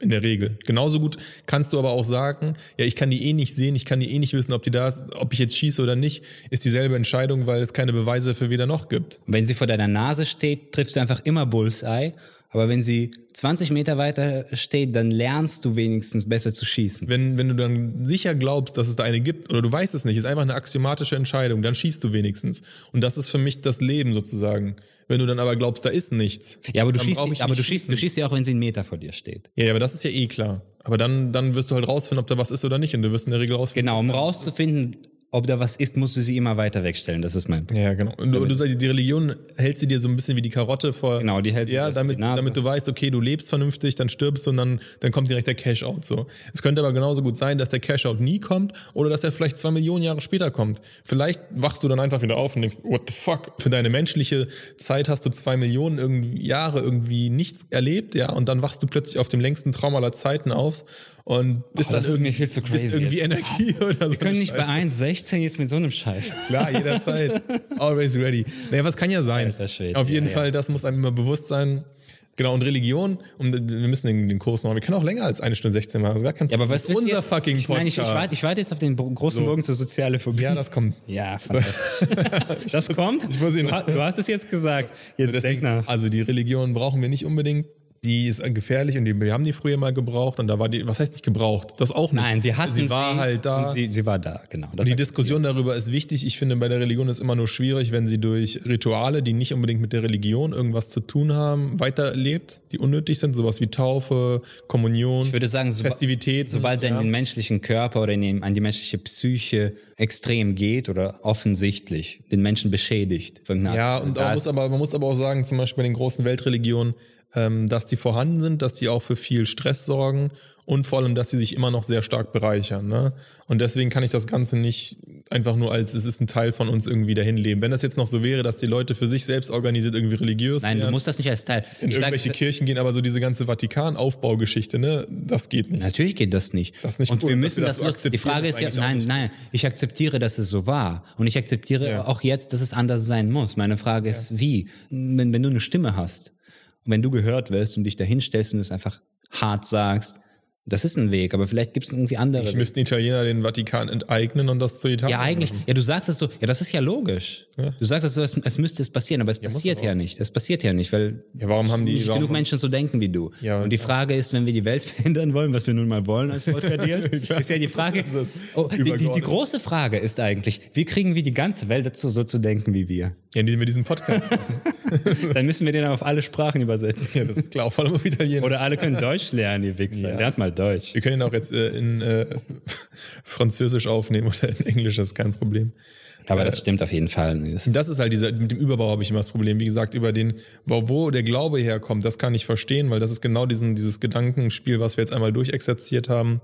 In der Regel. Genauso gut kannst du aber auch sagen, ja, ich kann die eh nicht sehen, ich kann die eh nicht wissen, ob die da ist, ob ich jetzt schieße oder nicht, ist dieselbe Entscheidung, weil es keine Beweise für weder noch gibt. Wenn sie vor deiner Nase steht, triffst du einfach immer Bullseye. Aber wenn sie 20 Meter weiter steht, dann lernst du wenigstens besser zu schießen. Wenn, wenn du dann sicher glaubst, dass es da eine gibt, oder du weißt es nicht, ist einfach eine axiomatische Entscheidung, dann schießt du wenigstens. Und das ist für mich das Leben sozusagen. Wenn du dann aber glaubst, da ist nichts. Ja, aber du schießt, ich aber nicht du schießt, du schießt ja auch, wenn sie einen Meter vor dir steht. Ja, ja, aber das ist ja eh klar. Aber dann, dann wirst du halt rausfinden, ob da was ist oder nicht. Und du wirst in der Regel rausfinden. Genau, um rauszufinden, ob da was ist, musst du sie immer weiter wegstellen. Das ist mein Punkt. Ja, genau. Und du, du sagst, die Religion hält sie dir so ein bisschen wie die Karotte vor. Genau, die hält sie Ja, dir damit, damit du weißt, okay, du lebst vernünftig, dann stirbst du und dann, dann kommt direkt der Cash-Out so. Es könnte aber genauso gut sein, dass der Cash-Out nie kommt oder dass er vielleicht zwei Millionen Jahre später kommt. Vielleicht wachst du dann einfach wieder auf und denkst, what the fuck? Für deine menschliche Zeit hast du zwei Millionen irgendwie Jahre irgendwie nichts erlebt, ja, und dann wachst du plötzlich auf dem längsten Traum aller Zeiten auf und bist Oh, das ist mir viel zu crazy bist irgendwie Energie oder so. Wir können nicht bei Scheiße. 1,16 jetzt mit so einem Scheiß. Klar, jederzeit. Always ready. Naja, was kann ja sein. Schwede, Auf jeden ja, Fall, das muss einem immer bewusst sein. Genau, und Religion, und wir müssen den, den Kurs noch, wir können auch länger als eine Stunde 16 machen. Ist gar kein Ja, aber was ist unser ihr? fucking ich, Podcast. meine, ich, ich, warte, ich warte jetzt auf den großen Bogen zur soziale Phobie. ja, das kommt. ja fantastisch. das kommt? ich muss ihn- du, du hast es jetzt gesagt. Jetzt denk nach. Also die Religion brauchen wir nicht unbedingt. Die ist gefährlich und die, wir haben die früher mal gebraucht und da war die, was heißt nicht gebraucht? Das auch nicht. Nein, wir hatten sie. war halt da. Sie, sie war da, genau. Das die Diskussion darüber ist wichtig. Ich finde, bei der Religion ist immer nur schwierig, wenn sie durch Rituale, die nicht unbedingt mit der Religion irgendwas zu tun haben, weiterlebt, die unnötig sind, sowas wie Taufe, Kommunion, ich würde sagen, soba- Festivitäten. sobald sie ja. an den menschlichen Körper oder in den, an die menschliche Psyche extrem geht oder offensichtlich den Menschen beschädigt. Ja, und man muss, aber, man muss aber auch sagen, zum Beispiel bei den großen Weltreligionen, ähm, dass die vorhanden sind, dass die auch für viel Stress sorgen und vor allem, dass sie sich immer noch sehr stark bereichern. Ne? Und deswegen kann ich das Ganze nicht einfach nur als, es ist ein Teil von uns irgendwie dahin leben. Wenn das jetzt noch so wäre, dass die Leute für sich selbst organisiert irgendwie religiös Nein, wären, du musst das nicht als Teil. in Ich sag, irgendwelche Kirchen gehen, aber so diese ganze Vatikan-Aufbaugeschichte, ne, das geht nicht. Natürlich geht das nicht. Das ist nicht und cool, wir müssen wir das, das so Die Frage ist ja, nein, nein, ich akzeptiere, dass es so war. Und ich akzeptiere Ja. auch jetzt, dass es anders sein muss. Meine Frage ist, wie? Wenn, wenn du eine Stimme hast und wenn du gehört wirst und dich da hinstellst und es einfach hart sagst, das ist ein Weg, aber vielleicht gibt es irgendwie andere. Ich müsste Italiener den Vatikan enteignen und das zu Italien Ja, eigentlich. machen. Ja, du sagst es so. Ja, das ist ja logisch. Du sagst es so, als, als müsste es passieren, aber es muss passiert aber ja nicht. Es passiert ja nicht, weil Ja, warum haben die- nicht warum genug Menschen so denken wie du. Ja, und die ja. Frage ist, wenn wir die Welt verändern wollen, was wir nun mal wollen als Klar. ist ja die Frage. Oh, die, die, die große Frage ist eigentlich, wie kriegen wir die ganze Welt dazu, so zu denken wie wir? Ja, indem wir diesen Podcast Dann müssen wir den auf alle Sprachen übersetzen. Ja, das ist klar, vor allem auf Italienisch. Oder alle können Deutsch lernen, ihr Wichser. Ja. Lernt mal Deutsch. Wir können ihn auch jetzt äh, in äh, Französisch aufnehmen oder in Englisch, das ist kein Problem. Aber das stimmt auf jeden Fall. Das- Das ist halt dieser, mit dem Überbau habe ich immer das Problem. Wie gesagt, über den, wo, wo der Glaube herkommt, das kann ich verstehen, weil das ist genau diesen, dieses Gedankenspiel, was wir jetzt einmal durchexerziert haben.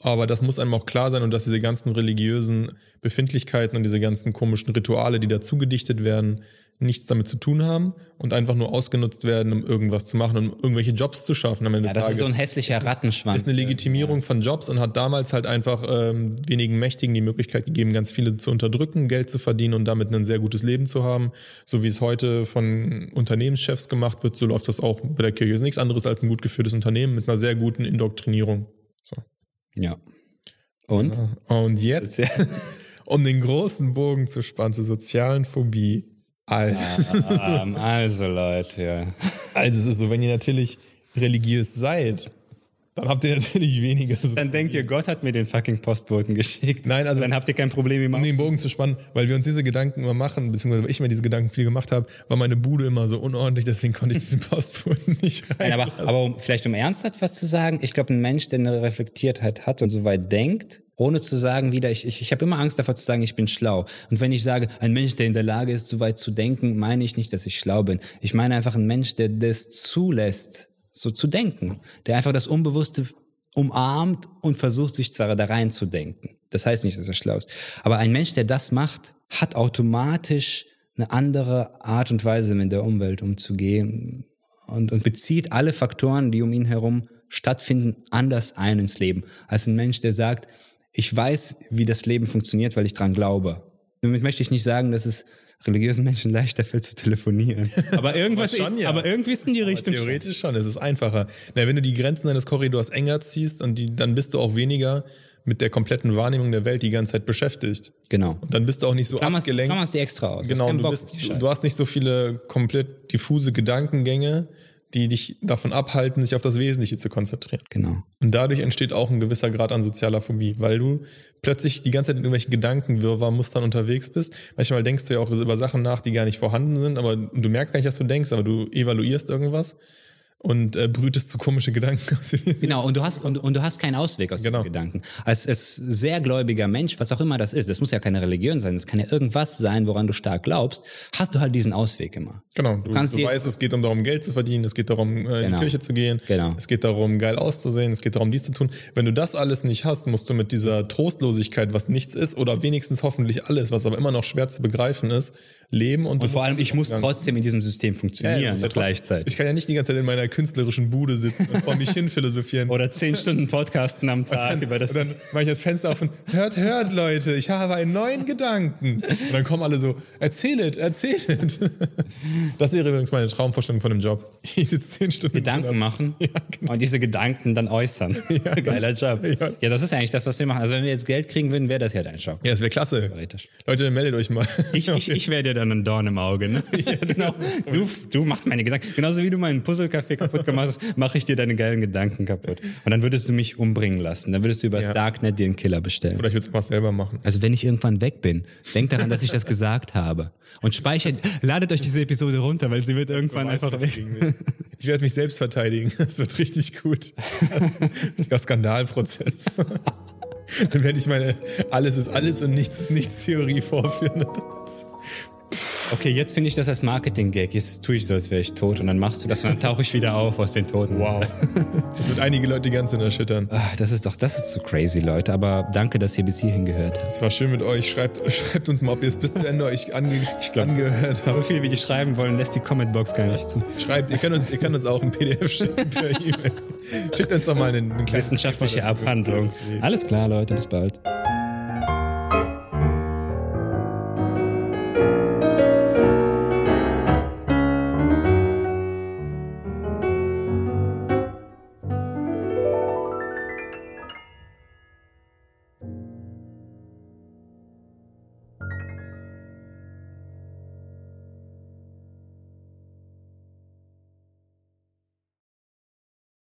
Aber das muss einem auch klar sein und dass diese ganzen religiösen Befindlichkeiten und diese ganzen komischen Rituale, die dazu gedichtet werden, nichts damit zu tun haben und einfach nur ausgenutzt werden, um irgendwas zu machen, um irgendwelche Jobs zu schaffen am Ende ja, des das ist Tages. so ein hässlicher Rattenschwanz. ist eine Legitimierung von Jobs und hat damals halt einfach ähm, wenigen Mächtigen die Möglichkeit gegeben, ganz viele zu unterdrücken, Geld zu verdienen und damit ein sehr gutes Leben zu haben. So wie es heute von Unternehmenschefs gemacht wird, so läuft das auch bei der Kirche. ist nichts anderes als ein gut geführtes Unternehmen mit einer sehr guten Indoktrinierung. Ja. Und? Und jetzt, um den großen Bogen zu spannen zur sozialen Phobie. Also, also Leute, ja. also es ist so, wenn ihr natürlich religiös seid, dann habt ihr natürlich weniger so Dann denkt ihr, Gott hat mir den fucking Postboten geschickt. Nein, also- dann habt ihr kein Problem im um den Bogen zu spannen, weil wir uns diese Gedanken immer machen, beziehungsweise weil ich mir diese Gedanken viel gemacht habe, war meine Bude immer so unordentlich, deswegen konnte ich diesen Postboten nicht rein. Nein, aber, aber um, vielleicht um ernsthaft was zu sagen, ich glaube, ein Mensch, der eine Reflektiertheit hat und so weit denkt, ohne zu sagen wieder, ich, ich, ich habe immer Angst davor zu sagen, ich bin schlau. Und wenn ich sage, ein Mensch, der in der Lage ist, so weit zu denken, meine ich nicht, dass ich schlau bin. Ich meine einfach ein Mensch, der das zulässt, so zu denken. Der einfach das Unbewusste umarmt und versucht, sich da reinzudenken. Das heißt nicht, dass er schlau ist. Aber ein Mensch, der das macht, hat automatisch eine andere Art und Weise, mit der Umwelt umzugehen und, und bezieht alle Faktoren, die um ihn herum stattfinden, anders ein ins Leben. Als ein Mensch, der sagt, ich weiß, wie das Leben funktioniert, weil ich dran glaube. Damit möchte ich nicht sagen, dass es religiösen Menschen leichter fällt zu telefonieren. Aber irgendwas, Aber schon, ja. aber irgendwie ist in die Aber Richtung. Theoretisch schon, es ist einfacher. Na, wenn du die Grenzen deines Korridors enger ziehst und die, dann bist du auch weniger mit der kompletten Wahrnehmung der Welt die ganze Zeit beschäftigt. Genau. Und dann bist du auch nicht so Klammerst, abgelenkt. klammerst die extra aus. Genau, du, Bock bist, du, du hast nicht so viele komplett diffuse Gedankengänge, die dich davon abhalten, sich auf das Wesentliche zu konzentrieren. Genau. Und dadurch entsteht auch ein gewisser Grad an sozialer Phobie, weil du plötzlich die ganze Zeit in irgendwelchen Gedankenwirrwarr-Mustern unterwegs bist. Manchmal denkst du ja auch über Sachen nach, die gar nicht vorhanden sind, aber du merkst gar nicht, dass du denkst, aber du evaluierst irgendwas und äh, brütest so komische Gedanken aus. Genau, und du hast, und, und du hast keinen Ausweg aus Genau. diesen Gedanken. Als, als sehr gläubiger Mensch, was auch immer das ist, das muss ja keine Religion sein, das kann ja irgendwas sein, woran du stark glaubst, hast du halt diesen Ausweg immer. Genau, du, kannst du dir- weißt, es geht um darum, Geld zu verdienen, es geht darum, äh, in die Genau. Kirche zu gehen, Genau. es geht darum, geil auszusehen, es geht darum, dies zu tun. Wenn du das alles nicht hast, musst du mit dieser Trostlosigkeit, was nichts ist, oder wenigstens hoffentlich alles, was aber immer noch schwer zu begreifen ist, leben. Und, Und vor allem, ich muss trotzdem in diesem System Ja, ja, funktionieren, ja trotzdem- gleichzeitig. Ich kann ja nicht die ganze Zeit in meiner künstlerischen Bude sitzen und vor mich hin philosophieren. Oder zehn Stunden Podcasten am Tag über das. Und dann mache ich das Fenster auf und hört, hört, Leute, ich habe einen neuen Gedanken. Und dann kommen alle so, erzählet, erzählet. Das wäre übrigens meine Traumvorstellung von dem Job. Ich sitze zehn Stunden. Gedanken machen Ja, genau. und diese Gedanken dann äußern. Geiler Job. ja. Ja. das ist eigentlich das, was wir machen. Also wenn wir jetzt Geld kriegen würden, wäre das ja dein Job. Ja, das wäre klasse. Leute, meldet euch mal. Ich, ich, ich wäre dir dann ein Dorn im Auge. Ne? genau. Du, du machst meine Gedanken. Genauso wie du meinen Puzzlecafé kaputt gemacht hast, mache ich dir deine geilen Gedanken kaputt. Und dann würdest du mich umbringen lassen. Dann würdest du über das Ja. Darknet dir einen Killer bestellen. Oder ich würde es einfach selber machen. Also wenn ich irgendwann weg bin, denkt daran, dass ich das gesagt habe. Und speichert, ladet euch diese Episode runter, weil sie wird irgendwann einfach weg. Ich werde mich selbst verteidigen. Das wird richtig gut. Der Skandalprozess. Dann werde ich meine Alles ist alles und nichts ist nichts Theorie vorführen. Okay, jetzt finde ich das als Marketing-Gag. Jetzt tue ich so, als wäre ich tot und dann machst du das und dann tauche ich wieder auf aus den Toten. Wow. Das wird einige Leute ganz erschüttern. Ah, Das ist doch, das ist so crazy, Leute. Aber danke, dass ihr bis hierhin gehört habt. Es war schön mit euch. Schreibt, schreibt uns mal, ob ihr es bis zu Ende euch ange, glaub's. angehört habt. So viel, wie die schreiben wollen, lässt die Commentbox gar nicht zu. Schreibt, ihr könnt uns, ihr könnt uns auch ein PDF schicken per E-Mail. Schickt uns doch mal einen, einen kleinen Wissenschaftliche. Abhandlung. Alles klar, Leute, bis bald.